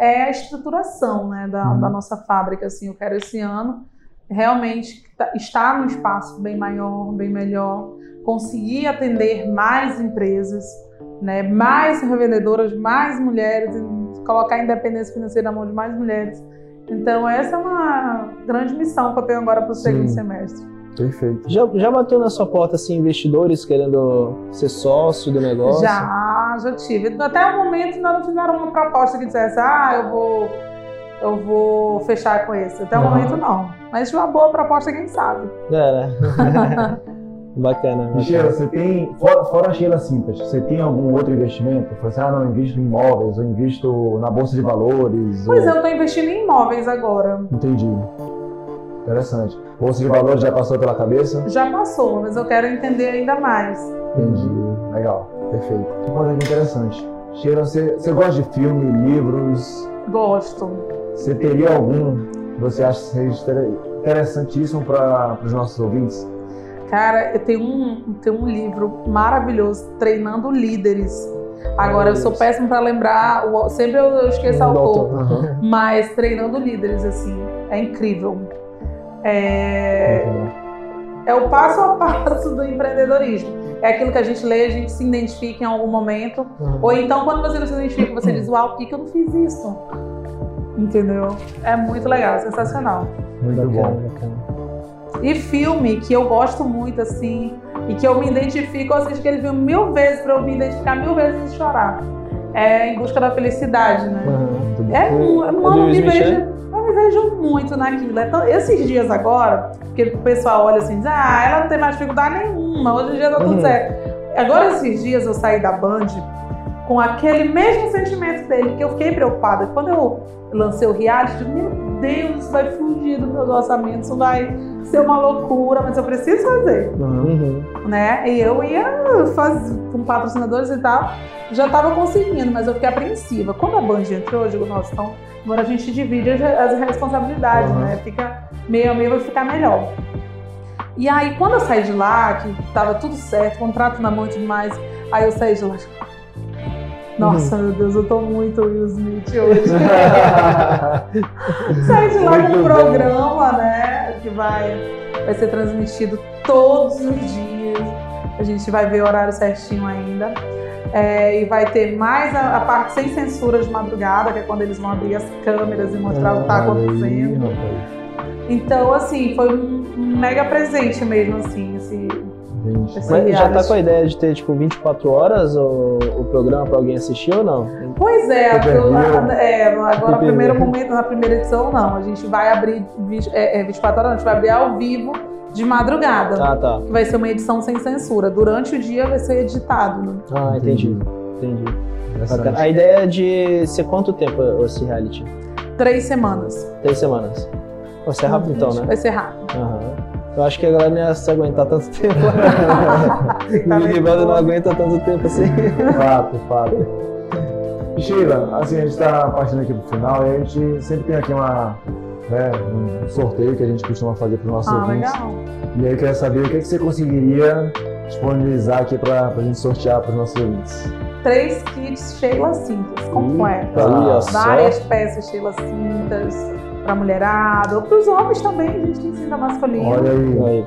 Speaker 2: é a estruturação né, da, uhum. da, nossa fábrica. Assim, eu quero esse ano realmente tá, estar num espaço bem maior, bem melhor, conseguir atender mais empresas, né, mais revendedoras, mais mulheres, colocar a independência financeira na mão de mais mulheres. Então, essa é uma grande missão que eu tenho agora para o segundo semestre.
Speaker 3: Perfeito.
Speaker 1: Já, já bateu na sua porta assim, investidores querendo ser sócio do negócio?
Speaker 2: Já, já tive. Até o momento ainda não fizeram uma proposta que dissesse, ah, eu vou, eu vou fechar com esse. Até o uhum. momento não. Mas uma boa proposta, quem sabe.
Speaker 1: É, né? *laughs* Bacana. bacana.
Speaker 3: Sheila, você tem, fora, fora a Sheila Simples, você tem algum outro investimento? Você, ah, não, eu invisto em imóveis, eu invisto na Bolsa de Valores.
Speaker 2: Pois
Speaker 3: ou...
Speaker 2: eu estou investindo em imóveis agora.
Speaker 3: Entendi. Interessante. Bolsa de valores já passou pela cabeça?
Speaker 2: Já passou, mas eu quero entender ainda mais.
Speaker 3: Entendi. Legal. Perfeito. Que coisa interessante. Sheila, você, você gosta de filme, livros?
Speaker 2: Gosto.
Speaker 3: Você teria algum que você acha interessantíssimo para os nossos ouvintes?
Speaker 2: Cara, eu tenho um, tenho um livro maravilhoso, Treinando Líderes. Agora, eu sou péssimo para lembrar, sempre eu esqueço o autor, uhum. mas Treinando Líderes, assim, é incrível. É, é o passo a passo do empreendedorismo. É aquilo que a gente lê, a gente se identifica em algum momento. Uhum. Ou então, quando você não se identifica, você diz, uau, por que, que eu não fiz isso? Entendeu? É muito legal, sensacional.
Speaker 3: Muito bom.
Speaker 2: E filme que eu gosto muito, assim, e que eu me identifico, eu assisto aquele filme mil vezes para eu me identificar mil vezes e chorar. É Em Busca da Felicidade, né? Uhum, é, mano, me vejo me vejo muito naquilo. Então, esses dias agora, porque o pessoal olha assim, diz, ah, ela não tem mais dificuldade nenhuma, hoje em dia tá tudo uhum. certo. Agora, esses dias eu saí da Band com aquele mesmo sentimento dele, que eu fiquei preocupada. Quando eu lancei o reality, meu Deus, isso vai fugir do meu orçamento, isso vai ser uma loucura, mas eu preciso fazer. Uhum. Né? E eu ia fazer com patrocinadores e tal, já estava conseguindo, mas eu fiquei apreensiva. Quando a Band entrou, eu digo, nossa, então Agora a gente divide as responsabilidades, né? Fica meio a meio, vai ficar melhor. E aí, quando eu saí de lá, que tava tudo certo, contrato na mão e tudo mais, aí eu saí de lá. Nossa, uhum. meu Deus, eu tô muito Will Smith hoje. *laughs* saí de lá com um programa, né? Que vai, vai ser transmitido todos os dias. A gente vai ver o horário certinho ainda. É, e vai ter mais a, a, parte sem censura de madrugada, que é quando eles vão abrir as câmeras e mostrar ah, o que está acontecendo. Aí, então, assim, foi um, mega presente mesmo, assim, esse,
Speaker 1: mas já tá com a ideia de ter, tipo, 24 horas o, o programa para alguém assistir ou não?
Speaker 2: Pois é, a, é agora no primeiro momento, na primeira edição, não. A gente vai abrir é, é, 24 horas, a gente vai abrir ao vivo de madrugada.
Speaker 1: Ah, tá.
Speaker 2: Que vai ser uma edição sem censura. Durante o dia vai ser editado. Né?
Speaker 1: Ah, entendi. Entendi. A ideia é de ser quanto tempo esse reality?
Speaker 2: Três semanas.
Speaker 1: Três semanas. Vai ser rápido então, né?
Speaker 2: Vai ser rápido.
Speaker 1: Uhum. Eu acho que a galera não ia se aguentar tanto *laughs* tempo. tá o Big Brother não aguenta tanto tempo assim.
Speaker 3: Fato, fato. Sheila, assim, a gente está partindo aqui pro final e a gente sempre tem aqui uma, né, um sorteio que a gente costuma fazer para os nossos ah, ouvintes. Legal. E aí eu queria saber o que, é que você conseguiria disponibilizar aqui para a gente sortear para os nossos ouvintes.
Speaker 2: Três kits Sheila Cintas completos. Várias peças Sheila Cintas para mulherada, ou para os homens também, a gente ensina masculino.
Speaker 3: Olha aí. aí.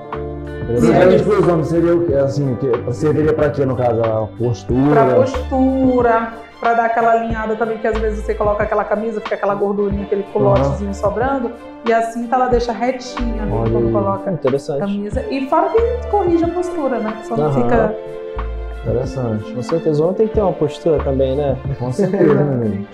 Speaker 3: Principalmente para os homens, seria assim, que, serviria para quê no caso? A postura?
Speaker 2: Para postura, para dar aquela alinhada também, que às vezes você coloca aquela camisa, fica aquela gordurinha, aquele colotezinho uhum. sobrando, e assim ela deixa retinha né, quando coloca a camisa. E fora que corrige a postura, né? Só não uhum. fica
Speaker 3: Interessante.
Speaker 1: Com certeza, o homem tem que ter uma postura também, né?
Speaker 3: Com certeza, *laughs* né,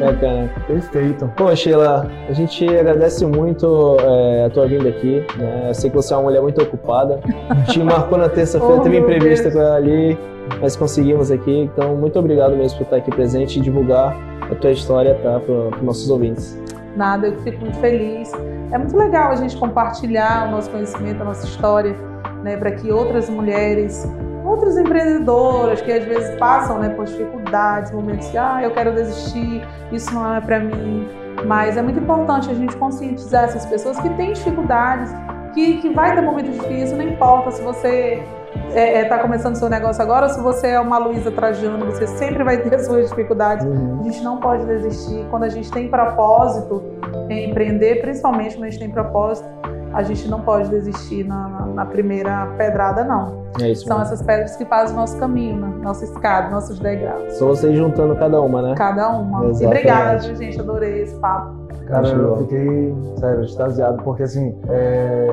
Speaker 1: Bacana.
Speaker 3: Perfeito.
Speaker 1: Pô, Sheila, a gente agradece muito é, a tua vinda aqui. Né? Eu sei que você é uma mulher muito ocupada. Te marcou na terça-feira, oh, teve entrevista Deus. com ela ali, mas conseguimos aqui. Então, muito obrigado mesmo por estar aqui presente e divulgar a tua história tá, para os nossos ouvintes.
Speaker 2: Nada, eu fico muito feliz. É muito legal a gente compartilhar o nosso conhecimento, a nossa história, né, para que outras mulheres outras empreendedoras que às vezes passam né, por dificuldades, momentos de ah, eu quero desistir, isso não é para mim. Mas é muito importante a gente conscientizar essas pessoas que têm dificuldades, que, que vai ter momentos difíceis, não importa se você está é, é, tá começando seu negócio agora, se você é uma Luísa Trajano, você sempre vai ter *laughs* suas dificuldades. Uhum. A gente não pode desistir. Quando a gente tem propósito em empreender, principalmente quando a gente tem propósito, a gente não pode desistir na, na, na primeira pedrada, não.
Speaker 1: É isso
Speaker 2: São
Speaker 1: mesmo.
Speaker 2: essas pedras que fazem o nosso caminho, né? nossa escada, nossos degraus.
Speaker 1: Só vocês juntando cada uma, né?
Speaker 2: Cada uma. Exatamente. E obrigada, gente. Adorei esse papo.
Speaker 3: Cara, eu fiquei, sério, extasiado, porque assim, é...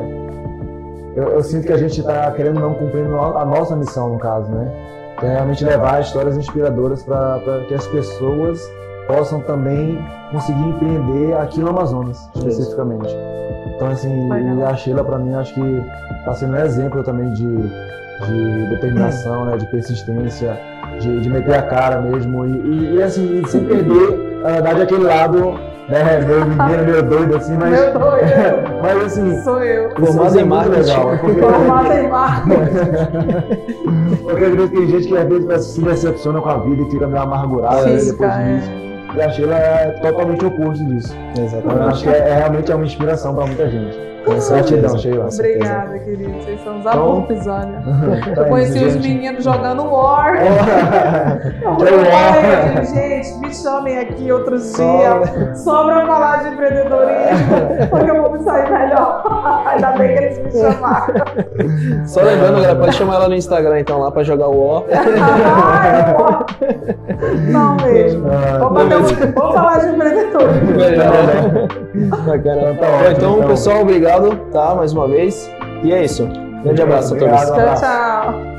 Speaker 3: eu, eu, sinto que a gente está querendo não cumprindo a nossa missão, no caso, né? Que é realmente levar histórias inspiradoras para que as pessoas possam também conseguir empreender aqui no Amazonas, especificamente. Então, assim, e a Sheila, para mim, acho que está sendo um exemplo também de, de determinação, né, de persistência, de, de meter a cara mesmo e, e, e assim, sem perder, na verdade, aquele lado né, meu menino, meu doido, assim, mas.
Speaker 2: Meu doido. *laughs*
Speaker 3: mas assim.
Speaker 2: Sou eu.
Speaker 1: Formado
Speaker 3: em marketing. Legal,
Speaker 2: porque... Formado em marketing.
Speaker 3: porque às vezes tem gente que às vezes se decepciona com a vida e fica meio amargurada né, depois disso. É. E a Sheila é totalmente oposto disso. Exatamente. Eu acho que é, é, realmente é uma inspiração para muita gente.
Speaker 2: Gratidão, Sheila. Obrigada, querido. Vocês são os então, olha. *laughs* Eu conheci os meninos jogando War. *laughs* War. gente, me chamem aqui outros dias. Só pra falar de empreendedorismo, *laughs* porque eu vou me sair melhor. Ainda bem que eles me chamaram.
Speaker 1: Só lembrando, galera, pode chamar ela no Instagram então lá pra jogar War.
Speaker 2: ah, é Não mesmo. Ah, um, vou falar de empreendedorismo. *laughs*
Speaker 1: Bacana. Tá então, pessoal, obrigado obrigado, tá? Mais uma vez. E é isso. Grande abraço a todos.
Speaker 2: Tchau, tchau.